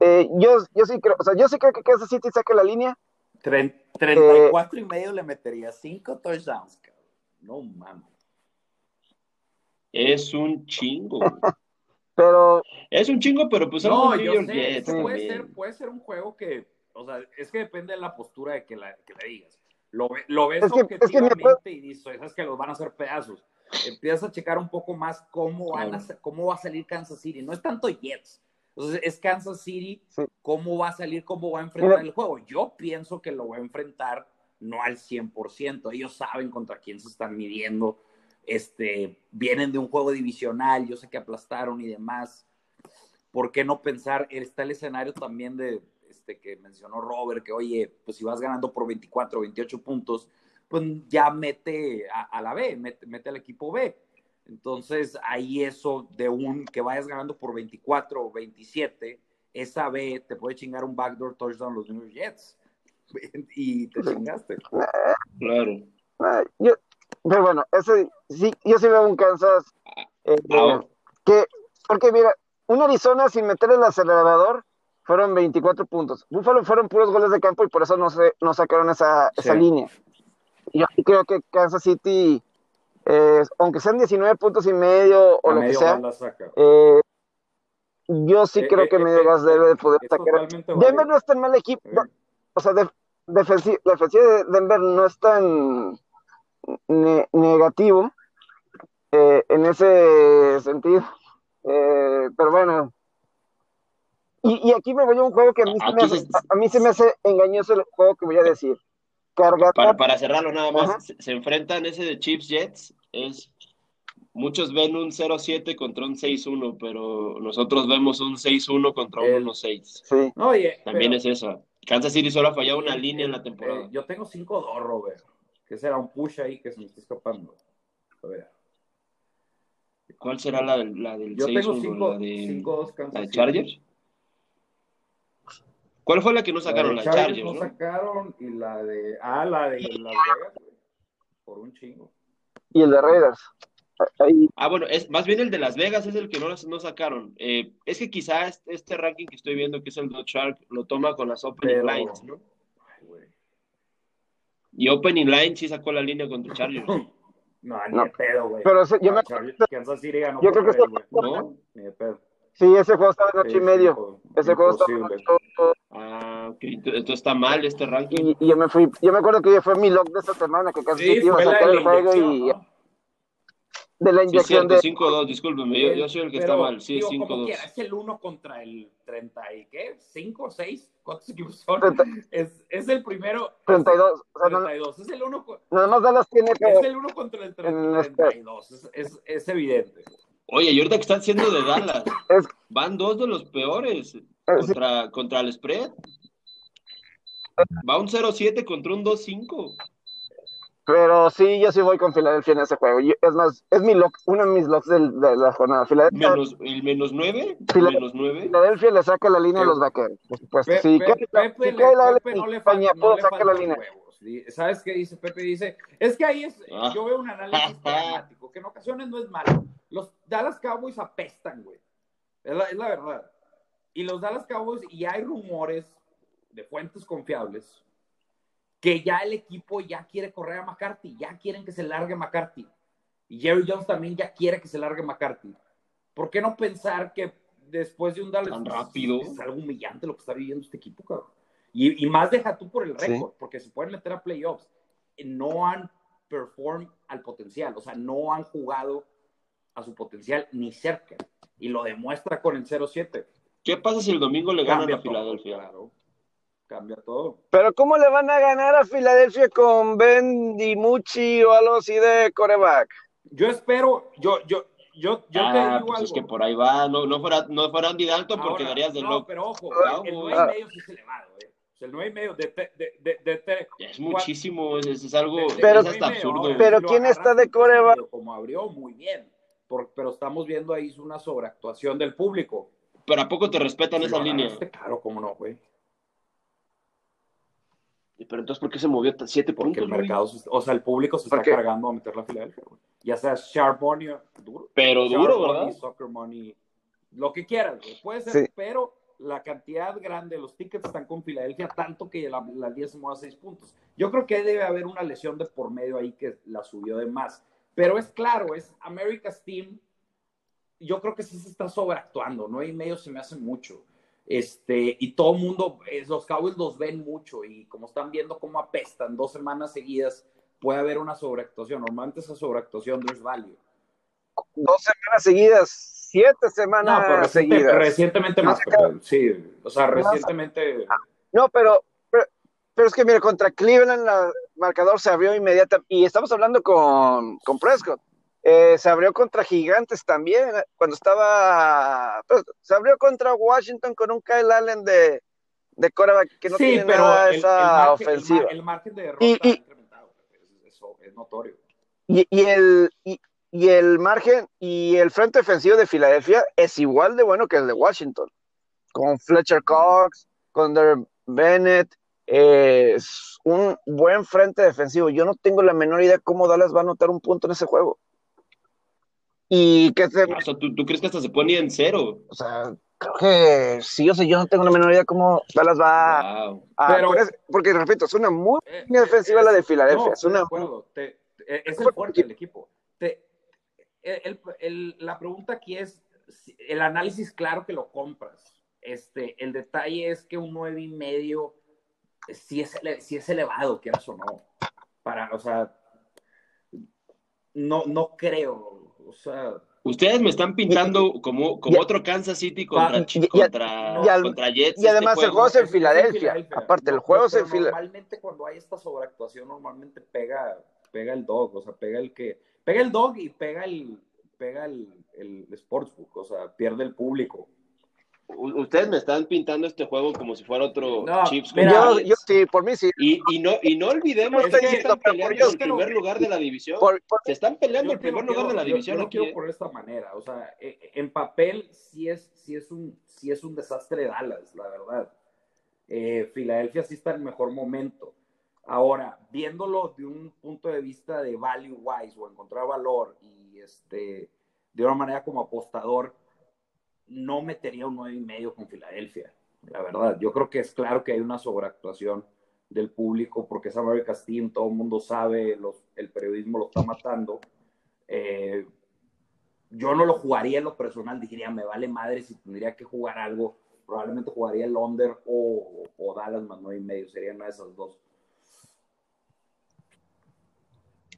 eh, yo, yo sí creo, o sea, yo sí creo que Kansas City saque la línea. Tren- 34 y medio le metería 5 touchdowns, cabrón. No mames. Es un chingo. Pero es un chingo, pero pues No, yo sé, puede ser, puede ser un juego que, o sea, es que depende de la postura de que, la, que le digas. Lo, lo ves Es que- es que me objetivamente y dices, es que los van a hacer pedazos. Empiezas a checar un poco más cómo, van a, cómo va a salir Kansas City. No es tanto Jets. Entonces, es Kansas City, Sí. cómo va a salir, cómo va a enfrentar el juego. Yo pienso que lo va a enfrentar no al 100%. Ellos saben contra quién se están midiendo. Este, vienen de un juego divisional, yo sé que aplastaron y demás. ¿Por qué no pensar? Está el escenario también de este que mencionó Robert, que oye, pues si vas ganando por 24, 28 puntos, pues ya mete a, a la B, mete, mete al equipo B. Entonces, ahí eso de un que vayas ganando por 24 o 27, esa B te puede chingar un backdoor touchdown los New York Jets. Y te chingaste. Claro. yo, pero bueno, ese, sí, yo sí veo un Kansas eh, Ahora- que, porque mira, un Arizona sin meter el acelerador fueron 24 puntos. Buffalo fueron puros goles de campo y por eso no se, no sacaron esa, esa línea. Yo creo que Kansas City, eh, aunque sean 19 puntos y medio o A lo que sea, eh, yo sí Eh, creo eh, que medio gas debe de poder sacar. Denver no es tan mal equipo, o sea, de- defensiva de Denver no es tan ne- negativo en ese sentido. Pero bueno. Y, y aquí me voy a un juego que a mí, se me hace, se- a mí se me hace engañoso el juego que voy a decir. Cargar Para, para cerrarlo nada más, Ajá. se, se enfrentan ese de Chiefs Jets, es muchos ven un 0-7 contra un 6-1, pero nosotros vemos un 6-1 contra un El- 1-6. Sí. Oye, También pero- es esa. Kansas City solo ha fallado una línea en la eh, temporada. yo tengo 5-2, Robert. Que será un push ahí que se me está escapando. A ver. ¿Cuál será la del, la del Yo tengo 6-1? ¿La de, 5-2 la Kansas de City. Chargers? ¿Cuál ¿Cuál fue la que no sacaron? La, de Chargers, no ¿no? sacaron y la de. Ah, la de Las Vegas, güey. Por un chingo. Y el de Raiders. Ahí, Ah, bueno, es, más bien el de Las Vegas es el que no, no sacaron. Eh, es que quizás este, este ranking que estoy viendo, que es el Dot Shark, lo toma con las opening Pero- lines, ¿no? Ay. Y opening line sí sacó la línea contra Chargers, No, ni No. de pedo, güey. Pero ese- yo me- Chargers- Kansas City ganó yo por creo que güey. ¿no? Ni de pedo. Sí, ese juego estaba en ocho Sí, y medio. Ese juego estaba en ocho. Ah, ok. Entonces está mal este ranking. Y, y yo me fui, yo me acuerdo que fue mi log de esta semana, que casi Sí, iba a sacar el juego y ¿no? de la Sí, inyección cierto, de 5-2, discúlpeme, yo, yo soy el que Pero, está mal. Sí, digo, como 5-2. quiera, es el 1 contra el 30 y qué, 5, 6, ¿cuántos equipos son? Treinta- Es, es el primero. 32. O sea, no- 32, es el 1 nada más Dallas tiene que... es el uno contra el En el 32, es, es, es evidente. Oye, y ahorita que están siendo de Dallas, Es- van dos de los peores sí. contra, contra el spread. Va un 0-7 contra un 2-5. Pero sí, yo sí voy con Filadelfia en ese juego. es más, es mi lock, uno de mis locks de, la jornada. Filadelfia, menos, ¿El menos nueve? Filadelfia, menos nueve? Filadelfia le saca la línea a los vaqueros, por supuesto. sí, Pepe, Pepe, le, Pepe no le falta, no le falta la línea. Huevos. ¿Sabes qué dice Pepe? Dice, es que ahí es, ah. yo veo un análisis pragmático, que en ocasiones no es malo. Los Dallas Cowboys apestan, güey. Es la, es la verdad. Y los Dallas Cowboys, y hay rumores de fuentes confiables, que ya el equipo ya quiere correr a McCarthy, ya quieren que se largue McCarthy. Y Jerry Jones también ya quiere que se largue McCarthy. ¿Por qué no pensar que después de un Dallas tan rápido es algo humillante lo que está viviendo este equipo, cabrón? Y, más deja tú por el récord, porque se pueden meter a playoffs. No han perform al potencial, o sea, no han jugado a su potencial ni cerca. Y lo demuestra con el 0-7. ¿Qué pasa si el domingo le ganan a Filadelfia? Claro cambia todo. Pero ¿cómo le van a ganar a Filadelfia con Ben DiMucci o algo así de coreback? Yo espero, yo, yo, yo, yo ah, te digo pues es que por ahí va, no, no fuera, no fuera Andy Dalton porque darías de no, loco. pero ojo, el 9 y medio sí es elevado, eh. el 9 y medio de, de, de, de, Es muchísimo, es, es algo pero, es hasta absurdo. Pero ¿quién está de coreback? Como abrió, muy bien. Por, pero estamos viendo ahí una sobreactuación del público. ¿Pero a poco te respetan esa línea? Claro, cómo no, güey. Pero entonces, ¿por qué se movió 7 puntos? Porque el mercado, o sea, el público se está cargando a meter a Filadelfia, Ya sea Sharp Money, duro. Pero duro, ¿verdad? Soccer Money, lo que quieras, Puede ser, pero la cantidad grande, los tickets están con Filadelfia, tanto que la, la 10 se mueve a 6 puntos. Yo creo que debe haber una lesión de por medio ahí que la subió de más. Pero es claro, es America's Team. Yo creo que sí se está sobreactuando, ¿no? Y medio se me hace mucho. Este, y todo el mundo, los Cowboys los ven mucho y como están viendo cómo apestan dos semanas seguidas, puede haber una sobreactuación. Normalmente esa sobreactuación no es value. Dos semanas seguidas, siete semanas seguidas. Recientemente más, sí, o sea, recientemente. No, pero, pero, es que mira, contra Cleveland el marcador se abrió inmediatamente y estamos hablando con, con Prescott. Eh, se abrió contra Gigantes también, eh, cuando estaba. Pues, se abrió contra Washington con un Kyle Allen de, de que no tiene nada esa ofensiva. El, margen de derrota y, incrementado, eso es notorio. Y, y el, y, el margen y el frente defensivo de Filadelfia es igual de bueno que el de Washington. Con Fletcher Cox, con Der Es un buen frente defensivo. Yo no tengo la menor idea cómo Dallas va a anotar un punto en ese juego. Y que se... O sea, ¿tú, crees que hasta se pone en cero? O sea, creo que sí, o sea, yo no tengo la menor idea cómo Dallas va a... Pero, porque, repito, es una muy eh, defensiva la de Filadelfia. es una... Te, es el fuerte del equipo. Te, el, el, la pregunta aquí es, el análisis claro que lo compras. Este, el detalle es que un nueve y medio sí es, sí es elevado, quieras o no. Para, o sea, no, no creo o sea, Ustedes me están pintando como, como otro Kansas City contra, contra, contra Jets. Y además este el juego es en Filadelfia. Aparte, el juego es en Filadelfia. Normalmente cuando hay esta sobreactuación, normalmente pega, pega el dog, o sea, pega el que. Pega el dog y pega el, pega el, el sportsbook, o sea, pierde el público. Ustedes me están pintando este juego como si fuera otro Chips. yo, sí, por mí sí. Y, y no, y no olvidemos que se están peleando el primer lugar de la división. se están peleando el primer lugar de la división. Yo, no quiero ¿eh? por esta manera. O sea, eh, en papel sí es, sí es, un, sí es un desastre Dallas, la verdad. Eh, Filadelfia sí está en mejor momento. Ahora, viéndolo de un punto de vista de value wise o encontrar valor y este, de una manera como apostador, no metería un 9 y medio con Filadelfia, la verdad. Yo creo que es claro que hay una sobreactuación del público porque es America's Team, todo el mundo sabe, los, el periodismo lo está matando. Eh, yo no lo jugaría en lo personal, diría, me vale madre si tendría que jugar algo, probablemente jugaría el under o, o Dallas más 9 y medio, serían una de esas dos.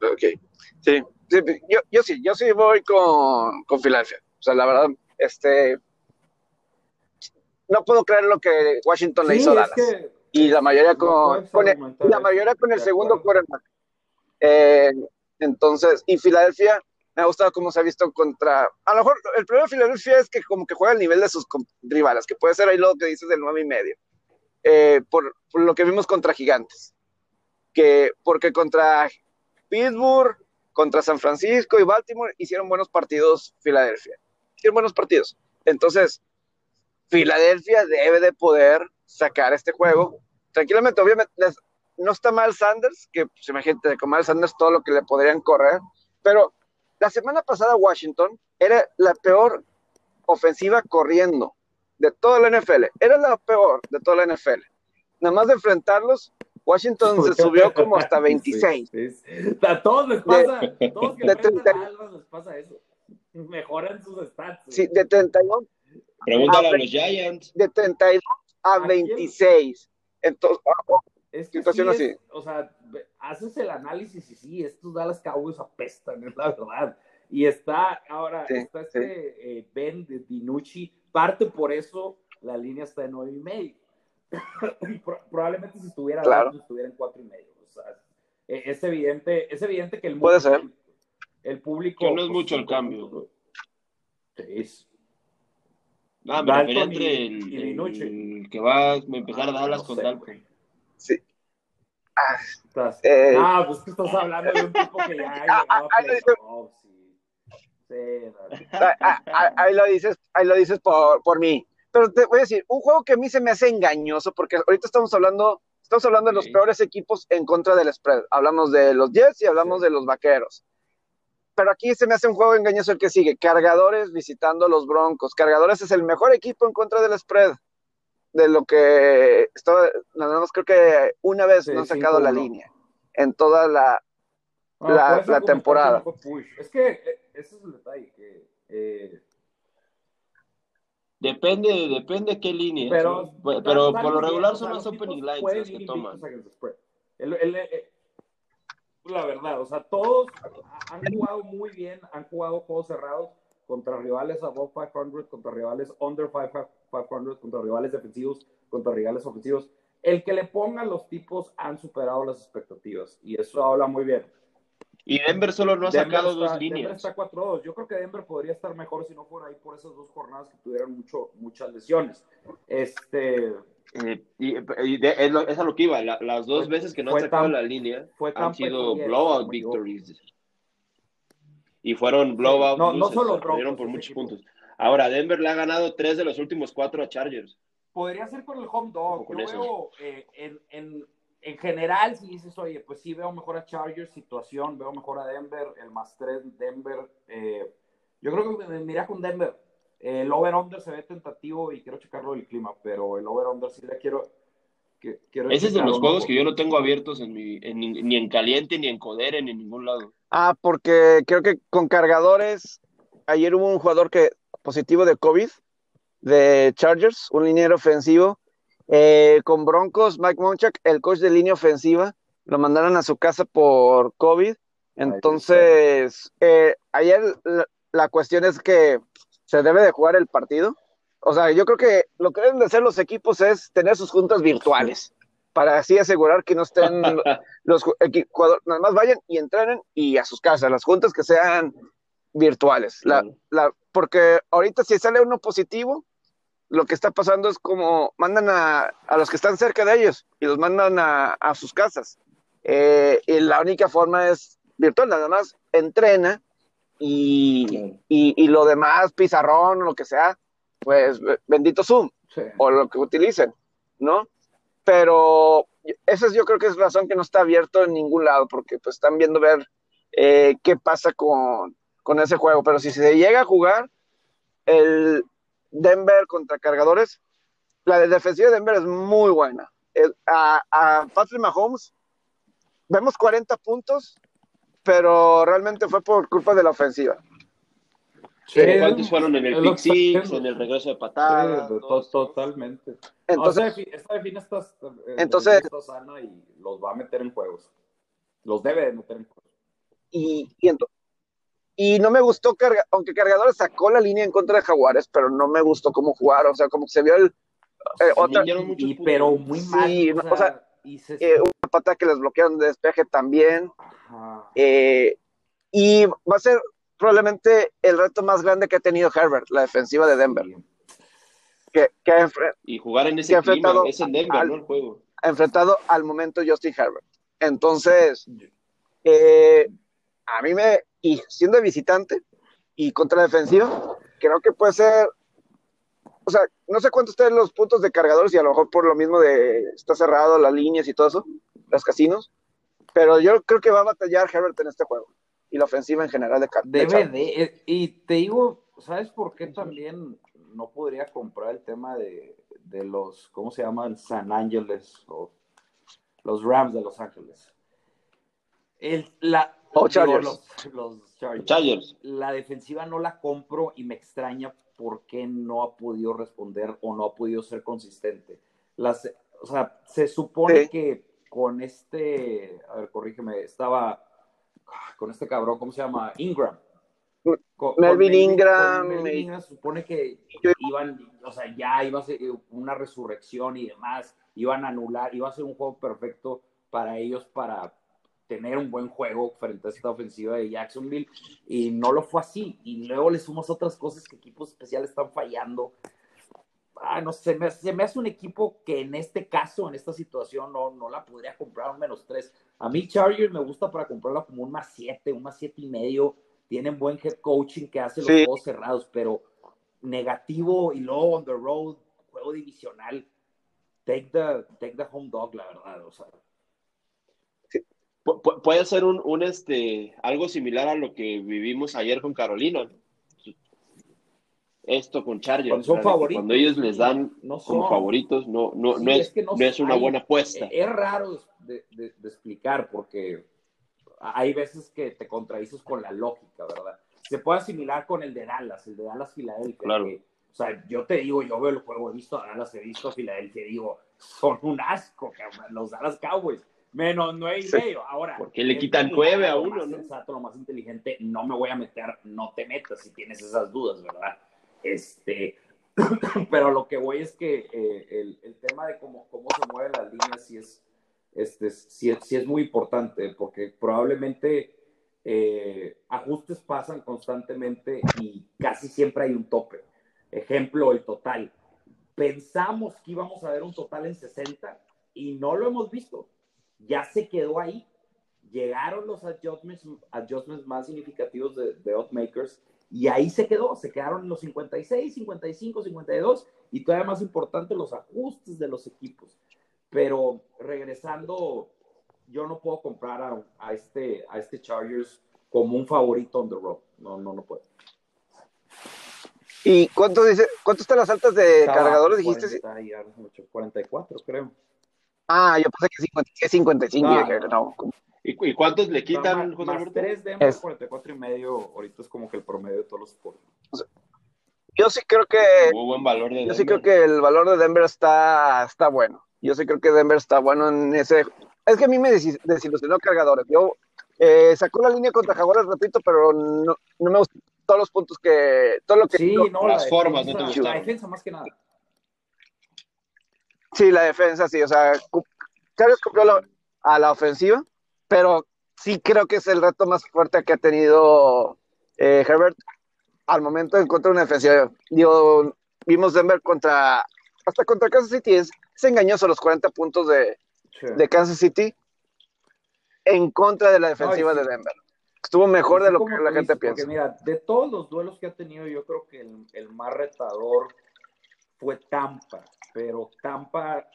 Ok, sí, yo, yo, sí, yo sí voy con, con Filadelfia. O sea, la verdad, este, no puedo creer lo que Washington le hizo a Dallas. y la mayoría con, el, la mayoría con el segundo quarterback. Eh, entonces, y Filadelfia, me ha gustado cómo se ha visto contra. A lo mejor el problema de Filadelfia es que como que juega al nivel de sus rivales, que puede ser ahí lo que dices del 9 y medio. Eh, por, lo que vimos contra Gigantes. Que, porque contra Pittsburgh, contra San Francisco y Baltimore, hicieron buenos partidos Filadelfia. Hicieron buenos partidos. Entonces, Filadelfia debe de poder sacar este juego. Tranquilamente, obviamente, no está mal Sanders, que pues, imagínate, con mal Sanders todo lo que le podrían correr, pero la semana pasada Washington era la peor ofensiva corriendo de toda la NFL. Era la peor de toda la NFL. Nada más de enfrentarlos, Washington se subió como hasta 26. A todos les pasa, de, todos que de 30, a les pasa eso. Mejoran sus stats. Sí, de 32. Pregúntale a, a, los Giants. De 32 a, 26. Entonces, es que situación sí es, así. O sea, haces el análisis y sí, estos Dallas Cowboys apestan, es la verdad. Y está, ahora, sí, está este sí. eh, Ben de Dinucci, parte por eso la línea está en 9 y medio. probablemente si estuviera claro. estuviera en 4 y medio. O sea, e, es evidente, es evidente que el puede ser el público que no es mucho el cambio. Es. No, me refería entre el, el, el, que va a empezar a Dallas no con sé, Dalton. Sí. Ah, Estás, eh, ah, pues que estás hablando de un tipo que ya llegaba ah, a ah, playoffs y- Sí, no. ah, ah, ah, ahí lo dices, ahí lo dices por, por mí. Pero te voy a decir, un juego que a mí se me hace engañoso, porque ahorita estamos hablando, estamos hablando de los peores equipos en contra del spread. Hablamos de los Jets y hablamos Sí. de los Vaqueros. Pero aquí se me hace un juego engañoso el que sigue. Cargadores visitando a los Broncos. Cargadores es el mejor equipo en contra del spread. De lo que estaba, nada más creo que una vez Sí, no han sacado la 5-1. línea en toda la, No, la- que temporada. Es que eh, ese es el detalle, que eh, Depende, depende qué línea. pero, ¿sí? Pero, por lo regular son los opening lines las que toman. El- el- la verdad, o sea, todos han jugado muy bien, han jugado juegos cerrados contra rivales above 500, contra rivales under 500, contra rivales defensivos, contra rivales ofensivos. El que le pongan los tipos han superado las expectativas y eso habla muy bien. Y Denver solo no ha Denver sacado está- dos Denver líneas. está 4-2. Yo creo que Denver podría estar mejor si no fuera ahí por esas dos jornadas que tuvieron mucho, muchas lesiones. Este, Eh, y, y de- es, lo- es a lo que iba. la- las dos Fue- veces que no han sacado la línea fue han sido blowout me victories. Y fueron blowout No, no solo perdieron por muchos equipo. puntos. Ahora, Denver le ha ganado tres de los últimos cuatro a Chargers. podría ser con el home dog. Yo veo eh, en, en, en general, si dices, oye, pues sí veo mejor a Chargers, situación, veo mejor a Denver, el más 3 Denver. eh, yo creo que me mira con Denver. El over-under se ve tentativo y quiero checarlo del clima, pero el over-under sí le quiero. que- quiero Ese es de los juegos que yo no tengo abiertos en mi, en, ni ni en caliente, ni en Codere, ni en ningún lado. Ah, porque creo que con cargadores, ayer hubo un jugador que positivo de COVID de Chargers, un liniero ofensivo. Eh, con Broncos, Mike Monchak, el coach de línea ofensiva, lo mandaron a su casa por COVID. Entonces, eh, ayer la, la cuestión es que se debe de jugar el partido. O sea, yo creo que lo que deben de hacer los equipos es tener sus juntas virtuales para así asegurar que no estén los jugadores, nada más vayan y entrenen y a sus casas, las juntas que sean virtuales. La, Claro. la, porque ahorita si sale uno positivo, lo que está pasando es como mandan a, a los que están cerca de ellos y los mandan a, a sus casas. Eh, y la única forma es virtual, nada más entrena y, Claro. y, y lo demás, pizarrón o lo que sea, pues bendito Zoom Sí. o lo que utilicen, ¿no? Pero esa es yo creo que es razón que no está abierto en ningún lado, porque pues están viendo ver eh, qué pasa con, con ese juego. Pero si se llega a jugar el Denver contra cargadores, la de defensiva de Denver es muy buena. El- a, a Patrick Mahomes vemos 40 puntos, pero realmente fue por culpa de la ofensiva. Sí, ¿Cuántos fueron en el pick six, en el regreso de Sí, patada? to- todo eso? totalmente. Entonces, o sea, defi- esta define está, eh, Entonces- está sana y los va a meter en juegos. Los debe de meter en juegos. y, y, y no me gustó, carga, aunque Cargadores sacó la línea en contra de Jaguares, pero no me gustó cómo jugar, o sea, como que se vio el, eh, otra, Dieron muchos Y, pero muy mal. Sí, o no, sea, o sea, y se- eh, una pata que les bloquearon de despeje también, eh, y va a ser probablemente el reto más grande que ha tenido Herbert, la defensiva de Denver, que, que Y jugar en ese clima, enfrentado es en Denver, al- ¿no? El juego. ha enfrentado al momento Justin Herbert. Entonces, Eh, a mí me, y siendo visitante y contra defensiva, creo que puede ser, o sea, no sé cuántos están los puntos de cargadores y a lo mejor por lo mismo de está cerrado las líneas y todo eso, los casinos, pero yo creo que va a batallar Herbert en este juego y la ofensiva en general de Debe de, eh, y te digo, ¿sabes por qué también no podría comprar el tema de, de los, ¿cómo se llaman? San Ángeles o los Rams de Los Ángeles. El, la, oh, Chargers. los, Chargers. La defensiva no la compro y me extraña por qué no ha podido responder o no ha podido ser consistente. Las, o sea, se supone que con este, a ver, corrígeme, estaba con este cabrón, ¿cómo se llama? Ingram. Melvin, Ingram. Melvin Ingram se supone que iban, o sea, ya iba a ser una resurrección y demás, iban a anular, iba a ser un juego perfecto para ellos para tener un buen juego frente a esta ofensiva de Jacksonville y no lo fue así. Y luego le sumas otras cosas que equipos especiales están fallando. Ah, no sé, me, se me hace un equipo que en este caso, en esta situación, no, no la podría comprar un menos tres. A mí Chargers me gusta para comprarla como un más siete, un más siete y medio. Tienen buen head coaching que hace los juegos cerrados, pero negativo y luego on the road, juego divisional. Take the, take the home dog, la verdad. O sea, puede ser un, un, este, algo similar a lo que vivimos ayer con Carolina. Esto con Chargers. Cuando son favoritos. Cuando ellos les dan como favoritos, no, no, no, es, no, es una buena apuesta. Es raro de, de, explicar porque hay veces que te contradices con la lógica, ¿verdad? Se puede asimilar con el de Dallas, el de Dallas Filadelfia. Claro. o sea, yo te digo, yo veo el juego, he visto a Dallas, he visto a Filadelfia, digo, son un asco, los Dallas Cowboys Menos nueve y medio. Ahora. Porque le quitan nueve a uno, ¿no? Sensato, lo más inteligente, no me voy a meter, no te metas si tienes esas dudas, ¿verdad? Este. Pero lo que voy es que eh, el, el, tema de cómo, cómo se mueven las líneas sí es, este, sí, sí es muy importante, porque probablemente eh, ajustes pasan constantemente y casi siempre hay un tope. Ejemplo, el total. Pensamos que íbamos a ver un total en 60 y no lo hemos visto ya se quedó ahí. Llegaron los adjustments, adjustments más significativos de, de Outmakers y ahí se quedó. Se quedaron los 56, 55, 52 y todavía más importante los ajustes de los equipos. Pero regresando, yo no puedo comprar a, a este, a este Chargers como un favorito on the road. No, no, no puedo. ¿Y cuánto dice, cuánto están las altas de cargadores, dijiste? 44, creo. Ah, yo pensé que 55. No, ¿Y, cuántos le quitan, José Alberto? 3 de 44 y medio. Ahorita es como que el promedio de todos los sports. yo sí creo que. buen valor de Yo sí creo que el valor de Denver está, está bueno. Yo sí creo que Denver está bueno en ese. Es que a mí me desilusionó cargadores. Yo eh, sacó la línea contra Jaguares, repito, pero no, no me gustan todos los puntos que. Todo lo que. Sí, no, las formas, no te gustaron. La defensa más que nada. Sí, la defensa sí, o sea, Chargers cumplió a la ofensiva, pero sí creo que es el reto más fuerte que ha tenido eh, Herbert al momento de encontrar una defensiva. Digo, vimos Denver contra, hasta contra Kansas City, es, engañoso los 40 puntos de, de, Kansas City en contra de la defensiva de Denver. Estuvo mejor de lo que la gente piensa. Porque mira, de todos los duelos que ha tenido, yo creo que el, el más retador fue Tampa pero Tampa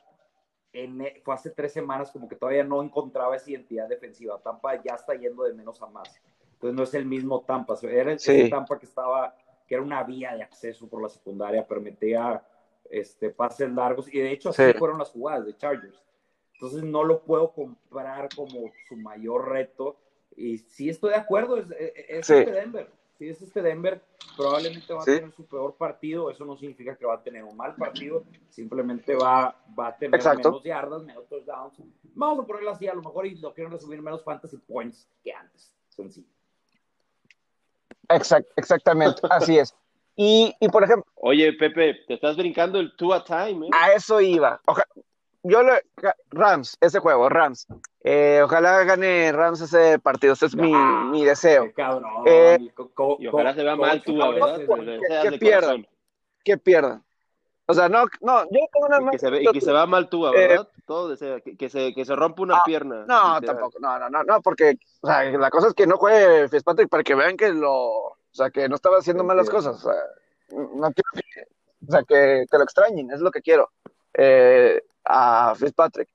en, fue hace tres semanas como que todavía no encontraba esa identidad defensiva. Tampa ya está yendo de menos a más. Entonces no es el mismo Tampa. Era el Tampa que estaba, que era una vía de acceso por la secundaria, permitía este, pases largos y de hecho así fueron las jugadas de Chargers. Entonces no lo puedo comprar como su mayor reto. Y sí estoy de acuerdo, es, es, es Denver si es este Denver, probablemente va a tener su peor partido. Eso no significa que va a tener un mal partido, simplemente va, va a tener menos yardas, menos touchdowns. Vamos a ponerlo así, a lo mejor y lo quieren resumir menos fantasy points que antes. Sencillo. exactamente, así es. Y, y, por ejemplo. Oye, Pepe, te estás brincando el two a time, ¿eh? A eso iba. Yo le, Rams, ese juego, Rams. Eh, ojalá gane Rams ese partido, ese es mi, ah, mi deseo. Eh, y ojalá se vea mal tú, ¿verdad? Que, pierdan, que pierdan. O sea, no, no, yo tengo una Y que se, ve, y que se va mal tú, ¿verdad? Todo desea, que, que, se, que se rompe una ah, pierna. No, literal. tampoco, no, no, no, no, porque, o sea, la cosa es que no juegue Fitzpatrick para que vean que lo, o sea, que no estaba haciendo malas cosas, o sea, no quiero que, o sea, que, que lo extrañen, es lo que quiero, eh, a Fitzpatrick.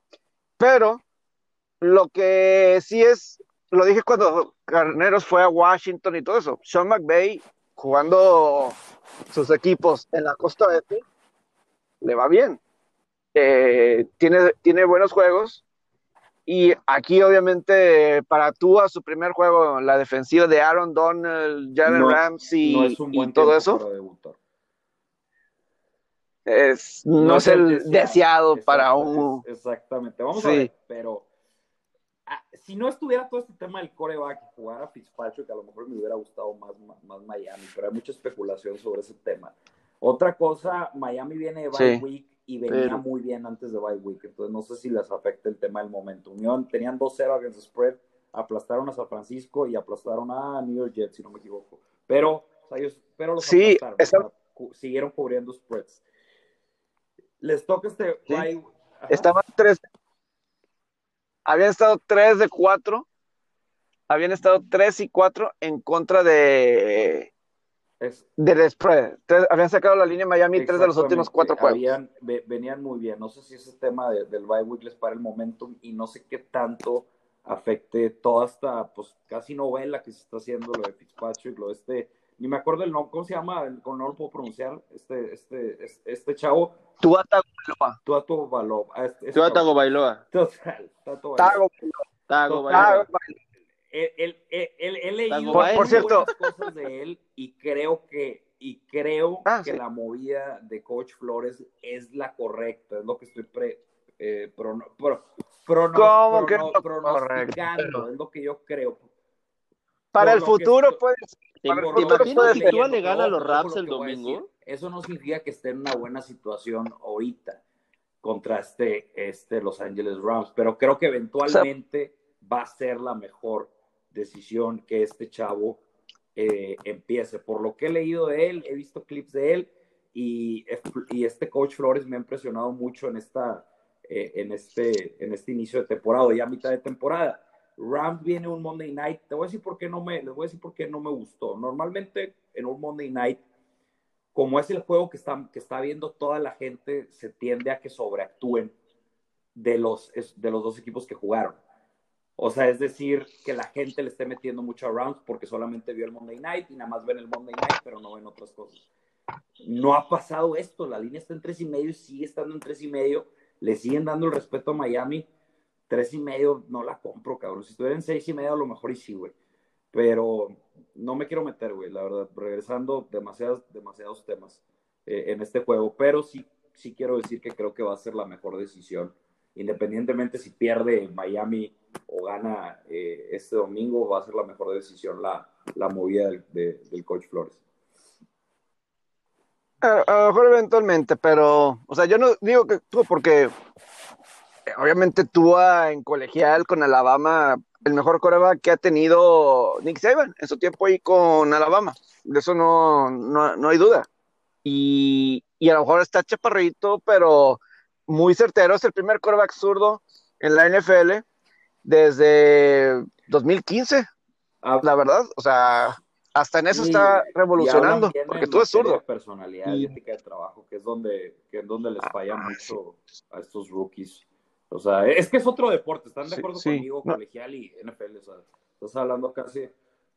Pero, lo que sí es, lo dije cuando Carneros fue a Washington y todo eso, Sean McVay jugando sus equipos en la costa oeste, le va bien. Eh, tiene, tiene buenos juegos. Y aquí, obviamente, para tú a su primer juego, la defensiva de Aaron Donald, Jalen No- Ramsey no y todo tiempo eso. Es, no, es el deseado, para un. Exactamente. Vamos a ver, pero ah, si no estuviera todo este tema del coreback y jugara Fitzpatrick, a lo mejor me hubiera gustado más, más, más Miami, pero hay mucha especulación sobre ese tema. Otra cosa, Miami viene de bye Sí. week y venía Pero- muy bien antes de bye week, entonces no sé si les afecta el tema del momento. Unión tenían 2-0 against spread, aplastaron a San Francisco y aplastaron a New York Jets, si no me equivoco. Pero, o sea, ellos, pero los Sí, aplastaron, esa- siguieron cubriendo spreads. Les toca este Sí. Estaban tres. Habían estado tres de cuatro. Habían estado tres y cuatro en contra de. Es- del spread. Tres- habían sacado la línea Miami tres de los últimos cuatro juegos. habían- venían muy bien. No sé si ese tema de- del bye week les para el momentum y no sé qué tanto afecte toda esta, pues casi novela que se está haciendo, lo de Fitzpatrick, lo de este, ni me acuerdo el nombre, ¿cómo se llama? El- No lo puedo pronunciar, este, este, este, este chavo, Tua Tagovailoa. Tuato Valov. ah, este-. Él, él, él, él- he leído. Por- cierto. cosas de él y creo que y creo Ah, que sí. la movida de Coach Flores es la correcta, es lo que estoy pre, eh, prono- pro- prono- ¿Cómo que prono- es lo pronosticando, correcto? es lo que yo creo. Para Por el que futuro, estoy- pues. ¿Te, te imaginas si. Tua le gana a los lo el domingo? Eso no significa que esté en una buena situación ahorita contra este, este Los Angeles Rams, pero creo que eventualmente va a ser la mejor decisión que este chavo eh, empiece. Por lo que he leído de él, he visto clips de él y, y este coach Flores me ha impresionado mucho en esta eh, en este en este inicio de temporada, ya a mitad de temporada. Rams viene un Monday Night. Te voy a decir por qué no me, les voy a decir por qué no me gustó. Normalmente en un Monday Night, como es el juego que está, que está viendo toda la gente, se tiende a que sobreactúen de los, de los dos equipos que jugaron. O sea, es decir, que la gente le esté metiendo mucho a Rams porque solamente vio el Monday Night y nada más ven el Monday Night, pero no ven otras cosas. No ha pasado esto. La línea está en tres y medio y sigue estando en tres y medio. Le siguen dando el respeto a Miami. Tres y medio no la compro, cabrón. Si estuviera en seis y medio, a lo mejor y sí, güey. Pero no me quiero meter, güey, la verdad. Regresando demasiados, demasiados temas eh, en este juego. Pero sí, sí quiero decir que creo que va a ser la mejor decisión. Independientemente si pierde Miami o gana eh, este domingo, va a ser la mejor decisión la, la movida del, de- del coach Flores. A, a lo mejor eventualmente, pero, o sea, yo no digo que porque eh, obviamente tú en colegial con Alabama, el mejor coreback que ha tenido Nick Saban en su tiempo ahí con Alabama. De eso no, no, no hay duda. Y, y a lo mejor está chaparrito, pero muy certero. Es el primer coreback zurdo en la NFL desde 2015, Ah, la verdad. O sea, hasta en eso y- está revolucionando, porque tú es materia de zurdo. personalidad Y- y ética de trabajo, que es donde, que es donde les falla Ah, mucho a estos rookies. O sea, es que es otro deporte, ¿están de Sí, acuerdo sí. conmigo? No. Colegial y NFL, o sea, estás hablando casi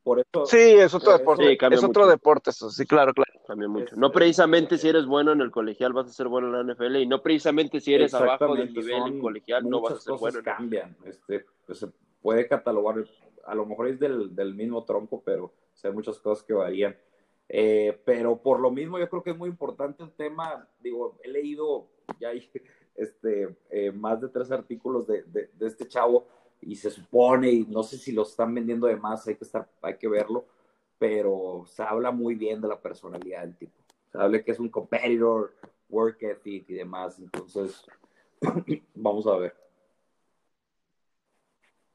por eso. Sí, es otro Por deporte. eso- Sí, cambia es otro mucho. deporte, eso, sí, claro, claro. Cambia mucho. Es- No es- precisamente si eres bueno en el colegial vas a ser bueno en la NFL y no precisamente si eres abajo del nivel en colegial no vas a ser cosas bueno. en cambian. Este, pues, se puede catalogar, a lo mejor es del, del mismo tronco, pero o sea, hay muchas cosas que varían. Eh, pero por lo mismo yo creo que es muy importante el tema, digo, he leído ya hay, este, eh, más de tres artículos de, de- de este chavo y se supone, y no sé si lo están vendiendo de más, hay que, estar, hay que verlo, pero se habla muy bien de la personalidad del tipo. Se habla que es un competitor, work ethic y demás, entonces vamos a ver.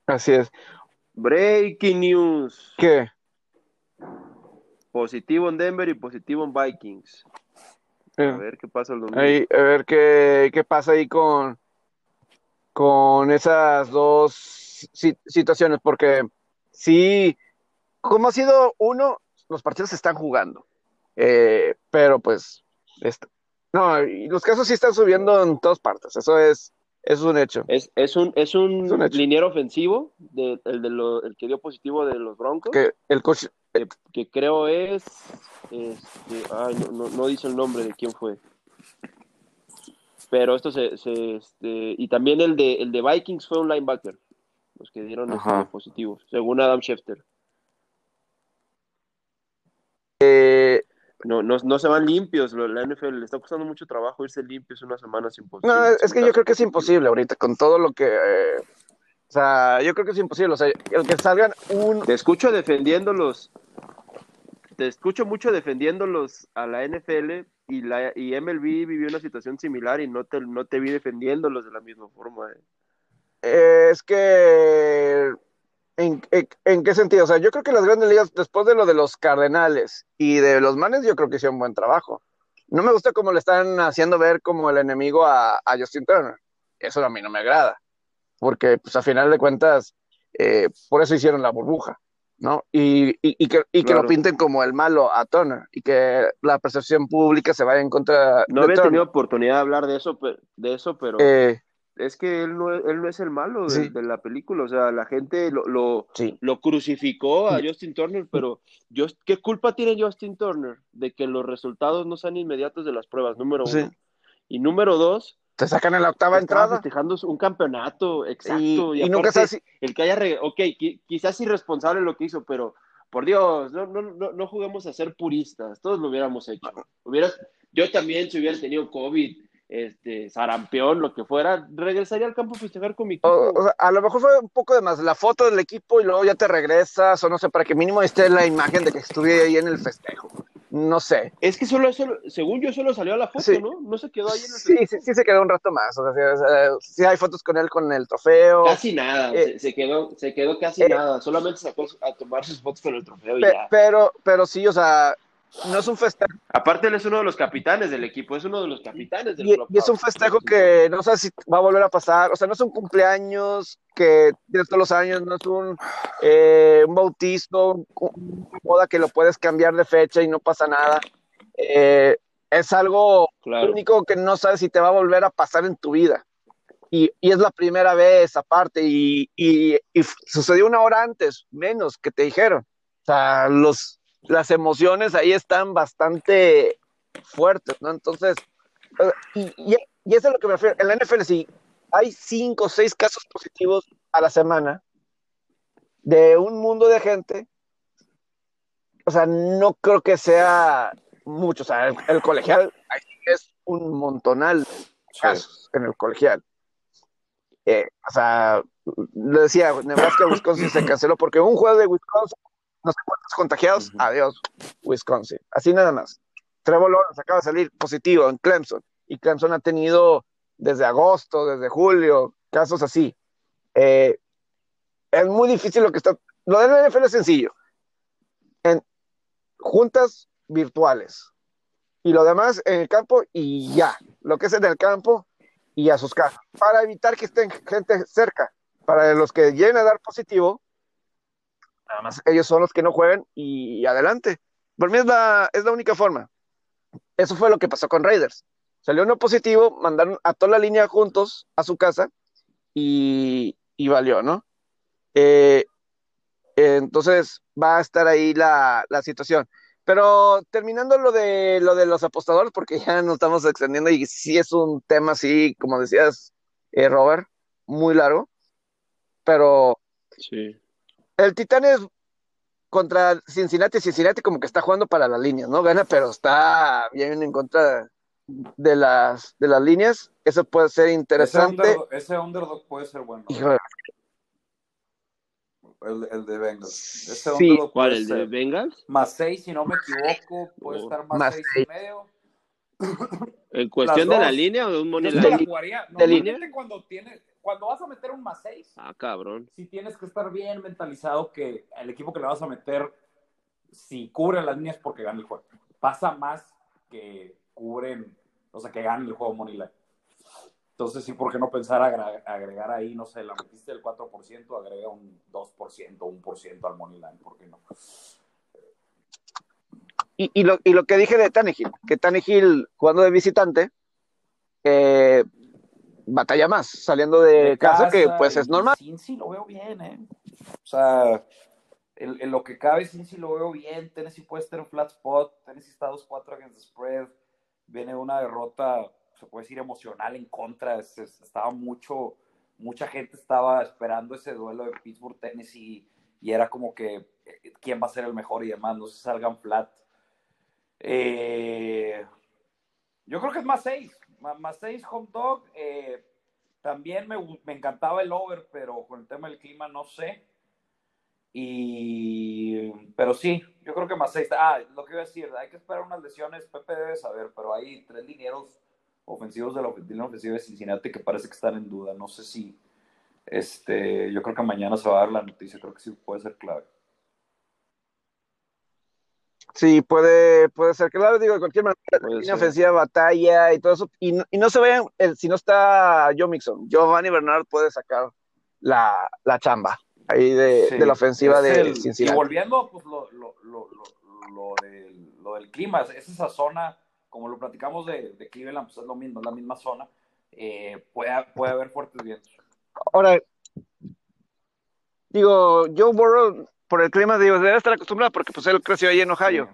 Así es. Breaking news. ¿Qué? Positivo en Denver y positivo en Vikings. A ver qué pasa el domingo. Ahí, a ver qué, qué pasa ahí con, con esas dos si- situaciones, porque sí, como ha sido uno, los partidos se están jugando, Eh, pero pues, esto- no, y los casos sí están subiendo en todas partes, eso es, eso es un hecho. Es, es un, es un, Es un ofensivo, de, el, de lo- el que dio positivo de los Broncos, Que el coach, que, que creo es, este, ay, no, no, no dice el nombre de quién fue. Pero esto se, se, este, y también el de, el de Vikings fue un linebacker, los que dieron este, positivos, según Adam Schefter. eh, No, no, no se van limpios, la NFL le está costando mucho trabajo irse limpios una semana sin no, positivos. es que yo creo que es imposible ahorita, con todo lo que, eh, o sea, yo creo que es imposible, o sea, el que salgan un, Te escucho defendiéndolos. Te escucho mucho defendiéndolos a la NFL y la y MLB vivió una situación similar y no te, no te vi defendiéndolos de la misma forma. eh. Eh, es que, ¿en, en, en qué sentido? O sea, yo creo que las grandes ligas, después de lo de los Cardenales y de los Manes, yo creo que hicieron buen trabajo. No me gusta cómo le están haciendo ver como el enemigo a, a Justin Turner. Eso a mí no me agrada, porque pues a final de cuentas, eh, por eso hicieron la burbuja, ¿no? Y, y, y que, y que Claro. lo pinten como el malo a Turner y que la percepción pública se vaya en contra No de había Turner. tenido oportunidad de hablar de eso, de eso pero Eh, es que él no, él no es el malo de, Sí. de la película. O sea, la gente lo, lo, sí. lo crucificó a Justin Turner, pero yo, ¿qué culpa tiene Justin Turner de que los resultados no sean inmediatos de las pruebas? Número uno. Sí. Y número dos, Te sacan en la octava estaba entrada festejando un campeonato, exacto. y, y y nunca sabes si, el que haya, re- ok, qui- quizás irresponsable lo que hizo, pero por Dios, no, no, no, no juguemos a ser puristas, todos lo hubiéramos hecho. Hubieras, yo también, si hubiera tenido COVID, este, sarampión, lo que fuera, regresaría al campo a festejar con mi equipo. O, o sea, a lo mejor fue un poco de más la foto del equipo y luego ya te regresas, o no sé, para que mínimo esté la imagen de que estuve ahí en el festejo. No sé. es que solo, solo, según yo, solo salió a la foto, Sí. ¿no? No se quedó ahí en el Sí, sí, sí se quedó un rato más. O sea, sí, hay fotos con él con el trofeo. Casi nada, Eh, se, se quedó, se quedó casi eh, nada, solamente sacó a tomar sus fotos con el trofeo y pe- ya. pero, pero sí, o sea, no es un festejo. Aparte, él es uno de los capitanes del equipo, es uno de los capitanes del Y, club. y es un festejo que no sé si va a volver a pasar. O sea, no es un cumpleaños que tienes todos los años, no es un, eh, un bautizo, un- una boda que lo puedes cambiar de fecha y no pasa nada. Eh, es algo Claro. único que no sabes si te va a volver a pasar en tu vida. Y, y es la primera vez aparte, y, y- y sucedió una hora antes, menos que te dijeron. O sea, los, las emociones ahí están bastante fuertes, ¿no? Entonces, y, y, y eso es a lo que me refiero. En la NFL, si hay cinco o seis casos positivos a la semana de un mundo de gente, o sea, no creo que sea mucho. O sea, el, el colegial ahí es un montonal de casos en el colegial. Eh, o sea, le decía, Nebraska, Wisconsin se canceló porque un juego de Wisconsin, no sé cuántos contagiados, adiós, Wisconsin. Así nada más. Trevor Lawrence acaba de salir positivo en Clemson y Clemson ha tenido desde agosto, desde julio, casos así. Eh, es muy difícil lo que está. Lo de la NFL es sencillo. En juntas virtuales y lo demás en el campo y ya. Lo que es en el campo y a sus casas. Para evitar que estén gente cerca. Para los que lleguen a dar positivo, nada más ellos son los que no juegan y adelante. Por mí es la, es la única forma. Eso fue lo que pasó con Raiders. Salió uno positivo, mandaron a toda la línea juntos a su casa y, y valió, ¿no? Eh, entonces va a estar ahí la, la situación. Pero terminando lo de lo de los apostadores, porque ya nos estamos extendiendo y sí es un tema así, como decías, eh, Robert, muy largo. Pero Sí. El Titanes contra Cincinnati, Cincinnati como que está jugando para las líneas, ¿no? Gana, pero está bien en contra de las de las líneas. Eso puede ser Ese interesante. underdog, ese underdog puede ser bueno. Híjole, El, el de Bengals. Ese Sí. underdog ¿Cuál? puede ¿El de ser. Bengals? Más seis, si no me equivoco, puede Oh. estar más, Más seis seis. y medio. ¿En cuestión de la línea o de un money la line? jugaría. de línea. Cuando tienes, cuando vas a meter un más seis, Ah, cabrón. sí tienes que estar bien mentalizado que el equipo que le vas a meter, si cubre las líneas porque gana el juego. Pasa más que cubren, o sea, que ganen el juego Money Line. Entonces, sí, ¿por qué no pensar agregar, ahí, no sé, la metiste del 4%, agrega un 2%, 1% al Money Line, ¿por qué no? Y, y, lo, y lo que dije de Tannehill, que Tannehill jugando de visitante, eh, batalla más saliendo de, casa, que pues es normal. Sí, lo veo bien, ¿eh? O sea, en, lo que cabe, sí, lo veo bien. Tennessee puede estar en flat spot. Tennessee está 2-4 against the spread. Viene una derrota, se puede decir, emocional en contra. estaba mucho, mucha gente estaba esperando ese duelo de Pittsburgh-Tennessee y era como que eh, quién va a ser el mejor y demás. No se salgan flat. Eh, yo creo que es más 6 más 6 home dog. Eh, también me, me, encantaba el over, pero con el tema del clima no sé. Y, pero sí, yo creo que más 6. Ah, lo que iba a decir, hay que esperar unas lesiones. Pepe debe saber, pero hay tres linieros ofensivos de la, de ofensiva de Cincinnati que parece que están en duda. No sé si. Este, yo creo que mañana se va a dar la noticia, creo que sí puede ser clave. Sí, puede, puede ser claro, digo, de cualquier manera, ofensiva, batalla y todo eso, y no, y no se vean, si no está Joe Mixon, Giovanni Bernard puede sacar la, la chamba ahí de, de la ofensiva de Cincinnati. Y volviendo, pues, lo, lo, lo, lo, del, lo del clima, es esa zona, como lo platicamos de, de Cleveland, pues es lo mismo, es la misma zona, eh, puede, puede haber fuertes vientos. Ahora, digo, Joe Burrow por el clima, digo, debe estar acostumbrado porque pues él creció ahí en Ohio.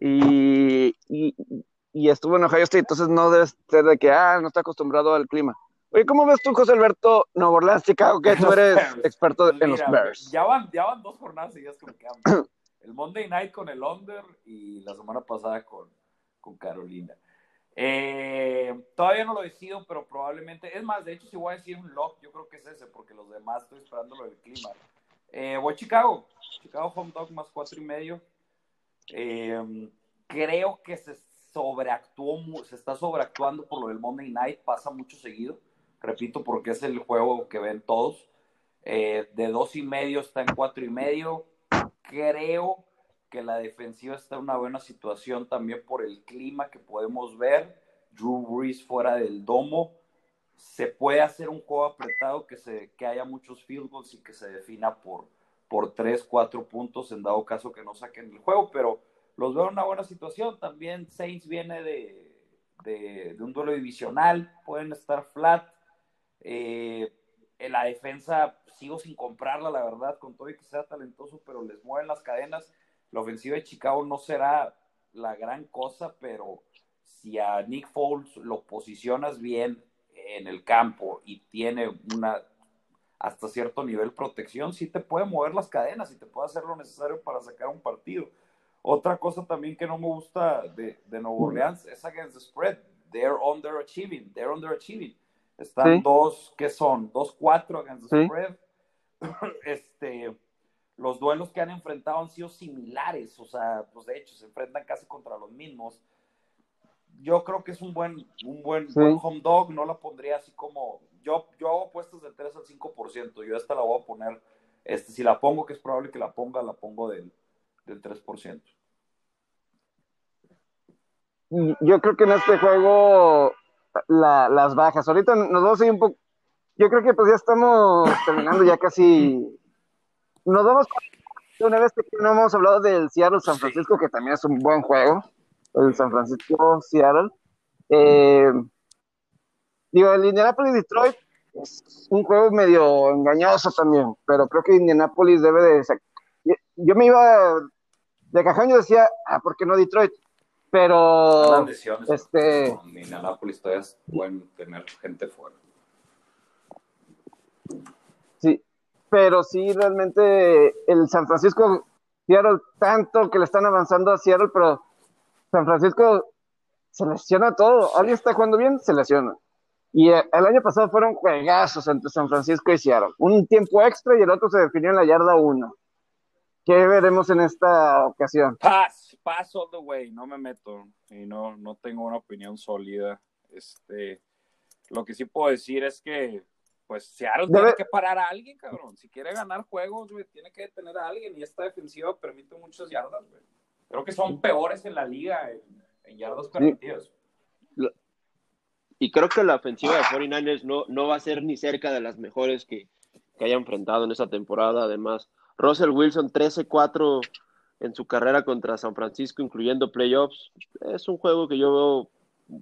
Y, y, estuvo en Ohio State, entonces no debe ser de que, ah, no está acostumbrado al clima. Oye, ¿cómo ves tú, José Alberto, Nuevo Orleans, Chicago, que tú eres experto en los Bears? Ya van, ya van dos jornadas seguidas que me quedan. El Monday Night con el Under y la semana pasada con, con Carolina. Eh, todavía no lo decido, pero probablemente, es más, de hecho, si voy a decir un lock, yo creo que es ese, porque los demás estoy esperando lo del clima. Eh, voy a Chicago. Chicago Home Dog más cuatro y medio. Eh, creo que se sobreactuó, se está sobreactuando por lo del Monday Night, pasa mucho seguido. Repito, porque es el juego que ven todos. Eh, de dos y medio está en cuatro y medio. Creo que la defensiva está en una buena situación también por el clima que podemos ver. Drew Brees fuera del domo se puede hacer un juego apretado que, se, que haya muchos field goals y que se defina por, por 3, 4 puntos en dado caso que no saquen el juego, pero los veo en una buena situación. También Saints viene de, de, un duelo divisional, pueden estar flat. Eh, en la defensa sigo sin comprarla, la verdad, con todo y que sea talentoso, pero les mueven las cadenas. La ofensiva de Chicago no será la gran cosa, pero si a Nick Foles lo posicionas bien, en el campo y tiene una hasta cierto nivel protección, sí te puede mover las cadenas y te puede hacer lo necesario para sacar un partido. Otra cosa también que no me gusta de, de Nuevo Orleans es against the spread. They're underachieving. They're underachieving. Están dos, ¿qué son? Dos, cuatro against the spread. este, los duelos que han enfrentado han sido similares. O sea, pues de hecho, se enfrentan casi contra los mismos yo creo que es un buen, un buen, home dog, no la pondría así como, yo, yo hago apuestas del 3 al 5%, yo esta la voy a poner, este, si la pongo, que es probable que la ponga, la pongo del, del 3%. Yo creo que en este juego la, las bajas, ahorita nos vamos a ir un poco, yo creo que pues ya estamos terminando ya casi, nos vamos una vez que no hemos hablado del Seattle San Francisco, que también es un buen juego el San Francisco Seattle. Eh, digo, el Indianapolis Detroit es un juego medio engañoso también, pero creo que Indianapolis debe de. Yo me iba de cajón y decía, ah, ¿por qué no Detroit? Pero. este. En Indianapolis todavía pueden tener gente fuera. Sí, pero sí, realmente el San Francisco, Seattle, tanto que le están avanzando a Seattle, pero San Francisco se lesiona todo. Alguien está jugando bien, se lesiona. Y eh, el año pasado fueron juegazos entre San Francisco y Seattle. Un tiempo extra y el otro se definió en la yarda 1. ¿Qué veremos en esta ocasión? Pass, pass all the way, no me meto y no, no tengo una opinión sólida. Este, lo que sí puedo decir es que, pues, Seattle tiene que parar a alguien, cabrón. Si quiere ganar juegos, tiene que detener a alguien y esta defensiva permite muchas yardas, güey. Creo que son peores en la liga en, yardas permitidas. y creo que la ofensiva de 49ers no, no va a ser ni cerca de las mejores que, que haya enfrentado en esa temporada. Además, Russell Wilson 13-4 en su carrera contra San Francisco, incluyendo playoffs. Es un juego que yo veo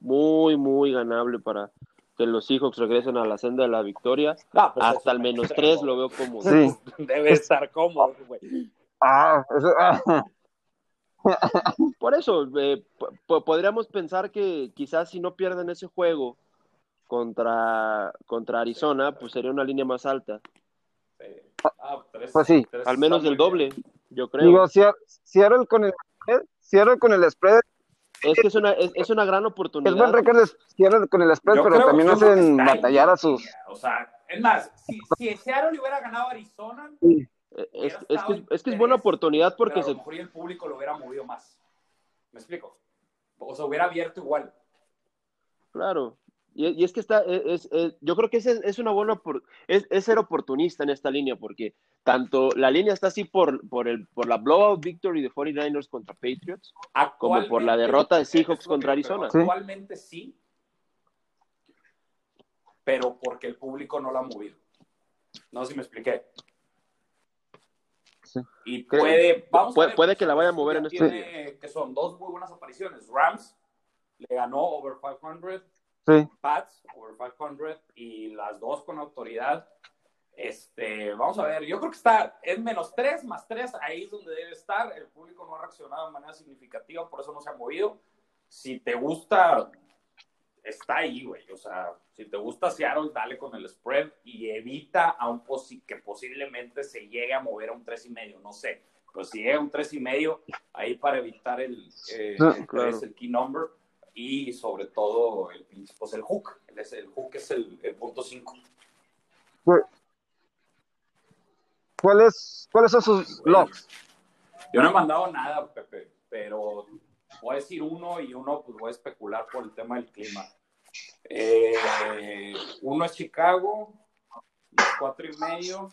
muy, muy ganable para que los Seahawks regresen a la senda de la victoria. No, pues Hasta el menos extremo. 3 lo veo como. Sí. Debe estar cómodo, güey. Ah, eso- ah, Por eso, eh, po- po- podríamos pensar que quizás si no pierden ese juego contra, contra Arizona, pues sería una línea más alta. Sí. Ah, tres- Pues sí. tres Al menos del doble, bien. yo creo. digo, Seattle con el spread, Seattle con el spread, es que es una, es, es una gran es oportunidad. buen récord Seattle con el spread, Yo pero creo- también hacen ahí, batallar a sus... O sea, es más, si, si Seattle le hubiera ganado a Arizona, Es, es que, es que es buena oportunidad porque pero a se, lo mejor y el público lo hubiera movido más. ¿Me explico? O se hubiera abierto igual. Claro. Y, y es que está, es, es- yo creo que ese es una buena, es, es ser oportunista en esta línea, porque tanto la línea está así por, por, el, por la blowout victory de 49ers contra Patriots, como por la derrota de es Seahawks contra. Arizona. Actualmente sí, pero porque el público no lo ha movido. No sé si me expliqué. Sí. Y puede, vamos a puede- ver, puede que la vaya a mover en este tiene- Que son dos muy buenas apariciones. Rams le ganó over 500 Sí, Pats over 500 y las dos con autoridad. Este, vamos a ver, yo creo que está en menos 3 más 3, ahí es donde debe estar. El público no ha reaccionado de manera significativa, por eso no se ha movido. Si te gusta, está ahí, güey. O sea, si te gusta Seattle, dale con el spread y evita a un posi que posiblemente se llegue a mover a un 3 y medio, no sé. Pero si llega a un 3 y medio, ahí para evitar el, eh, Sí, el claro. 3, el key number y sobre todo el, pues el hook. El, hook es el, el punto 5. ¿Cuáles, ¿Cuáles son sus locks? Yo no he mandado nada, Pepe, pero voy a decir uno y uno pues voy a especular por el tema del clima. Eh, uno es Chicago, los cuatro y medio,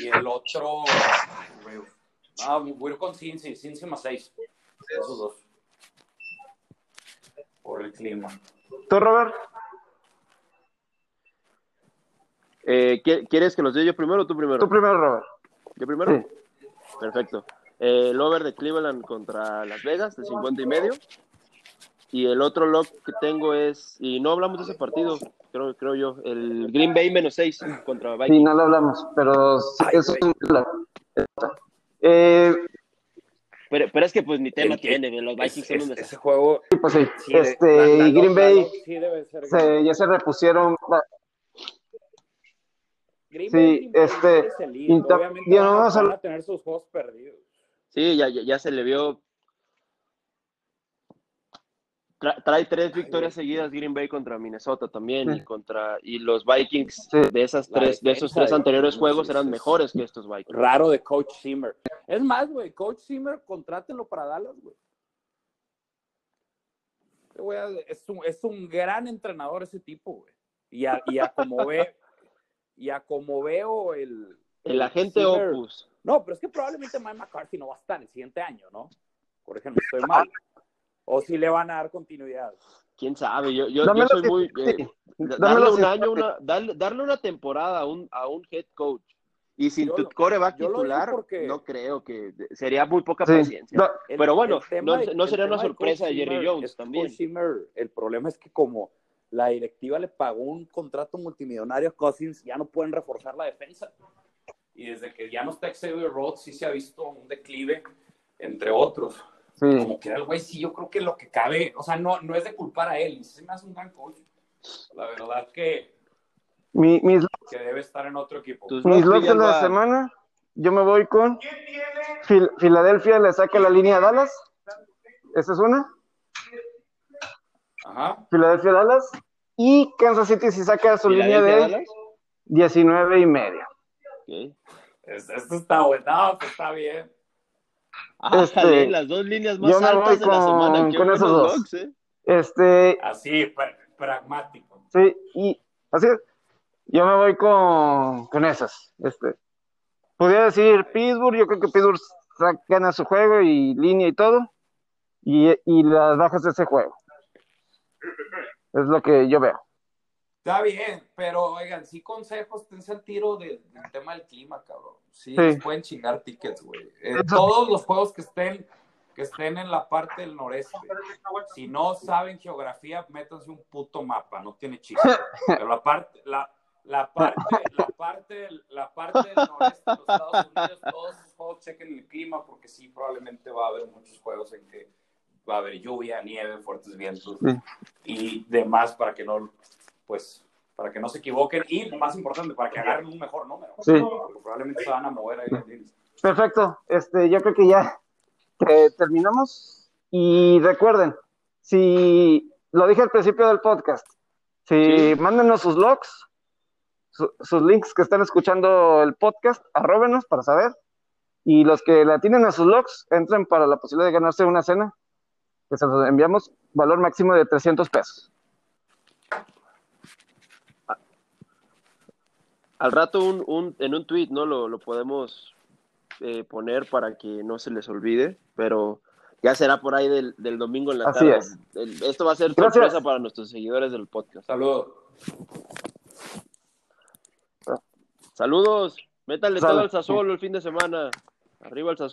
y el otro, ah, voy a ir con Cincy, Cincy más seis, esos dos, por el clima. ¿Tú, Robert? Eh, ¿qui- ¿Quieres que los dé yo primero o tú primero? Tú primero, Robert. ¿Yo primero? Sí. Perfecto. Eh, el over de Cleveland contra Las Vegas, de 50 y medio. Y el otro lock que tengo es, y no hablamos de ese partido, creo, creo yo, el Green Bay menos 6 contra Sí, Vikings. no lo hablamos, pero sí, es un lock. Eh, Pero, pero es que pues ni tema El- tiene, los Vikings Es- son es- un ese juego, sí, pues sí. sí, de- este, la- la- y Green la- Bay la- sí debe ser se- ya se repusieron. Green Sí, Bay, Green Bay este, quiere salir, inta- obviamente van a- vamos a- van a tener sus juegos perdidos. Sí, ya, ya, ya se le vio. Tra- trae tres victorias seguidas Green Bay contra Minnesota también y contra y los Vikings de esas tres de esos tres anteriores juegos eran mejores que estos Vikings. Raro de Coach Zimmer. Es más, güey, Coach Zimmer, contrátenlo para Dallas, güey. Ese güey Es un, es un gran entrenador ese tipo, güey. Y a, y a como ve, y a como veo el... El agente Zimmer- Opus. No, pero es que probablemente Mike McCarthy no va a estar el siguiente año, ¿no? Por ejemplo, estoy mal. O si le van a dar continuidad. quién sabe, yo, yo, yo soy muy eh, darle un año, una, darle, darle una temporada a un, a un head coach. Y sin Yo tu lo- coreback titular, porque- no creo que sería muy poca Sí. paciencia. No, El- Pero bueno, no- de- no sería una de sorpresa de Jerry Zimmer Jones también. Zimmer, el problema es que como la directiva le pagó un contrato multimillonario a Cousins, ya no pueden reforzar la defensa. Y desde que ya no está Xavier Rhodes, sí se ha visto un declive, entre otros. sí. Como que el güey, sí, yo creo que lo que cabe, o sea, no, no es de culpar a él, se me hace un gran coach. La verdad que, Mi- mis, que debe estar en otro equipo. Mis locks, de la semana, yo me voy con Fil- Filadelfia le saca la línea a Dallas. Esa es una. Ajá. Filadelfia Dallas. Y Kansas City si saca su línea ¿Filadelfia, de Dallas? 19 y medio. Esto está bueno, no, pues está bien. Ah, Este, las dos líneas más yo me altas voy de la con- semana. Con esos dos. ¿eh? Este, Así, pra- pragmático. sí, y así es. Yo me voy con, con esas. Este, podría decir Pittsburgh, yo creo que Pittsburgh gana su juego y línea y todo. Y, y las bajas de ese juego. Es lo que yo veo. Está bien, pero oigan, sí consejos, tense al tiro del tema del clima, cabrón. Sí, Sí. pueden chingar tickets, güey. Eh, todos los juegos que estén, que estén en la parte del noreste. Si no saben geografía, métanse un puto mapa, no tiene chiste. Pero la parte, la, la parte, la parte, la parte del noreste de los Estados Unidos, todos esos juegos chequen el clima, porque sí, probablemente va a haber muchos juegos en que va a haber lluvia, nieve, fuertes vientos Sí. y demás para que no, pues, para que no se equivoquen y, lo más importante, para que agarren un mejor número. Sí. Porque probablemente se van a mover ahí los. Perfecto. Este, yo creo que ya terminamos. Y recuerden, si lo dije al principio del podcast, si Sí. mándenos sus logs, su- sus links que están escuchando el podcast, arróbenos para saber. Y los que la tienen a sus logs, entren para la posibilidad de ganarse una cena, que se los enviamos valor máximo de 300 pesos. Al rato un, un, en un tweet, ¿no? Lo, lo podemos eh, poner para que no se les olvide, pero ya será por ahí del, del domingo en la Así tarde. es. El- esto va a ser Gracias. sorpresa para nuestros seguidores del podcast. Saludos. Saludos, métale todo al Sassuolo el fin de semana. Arriba el Sassuolo.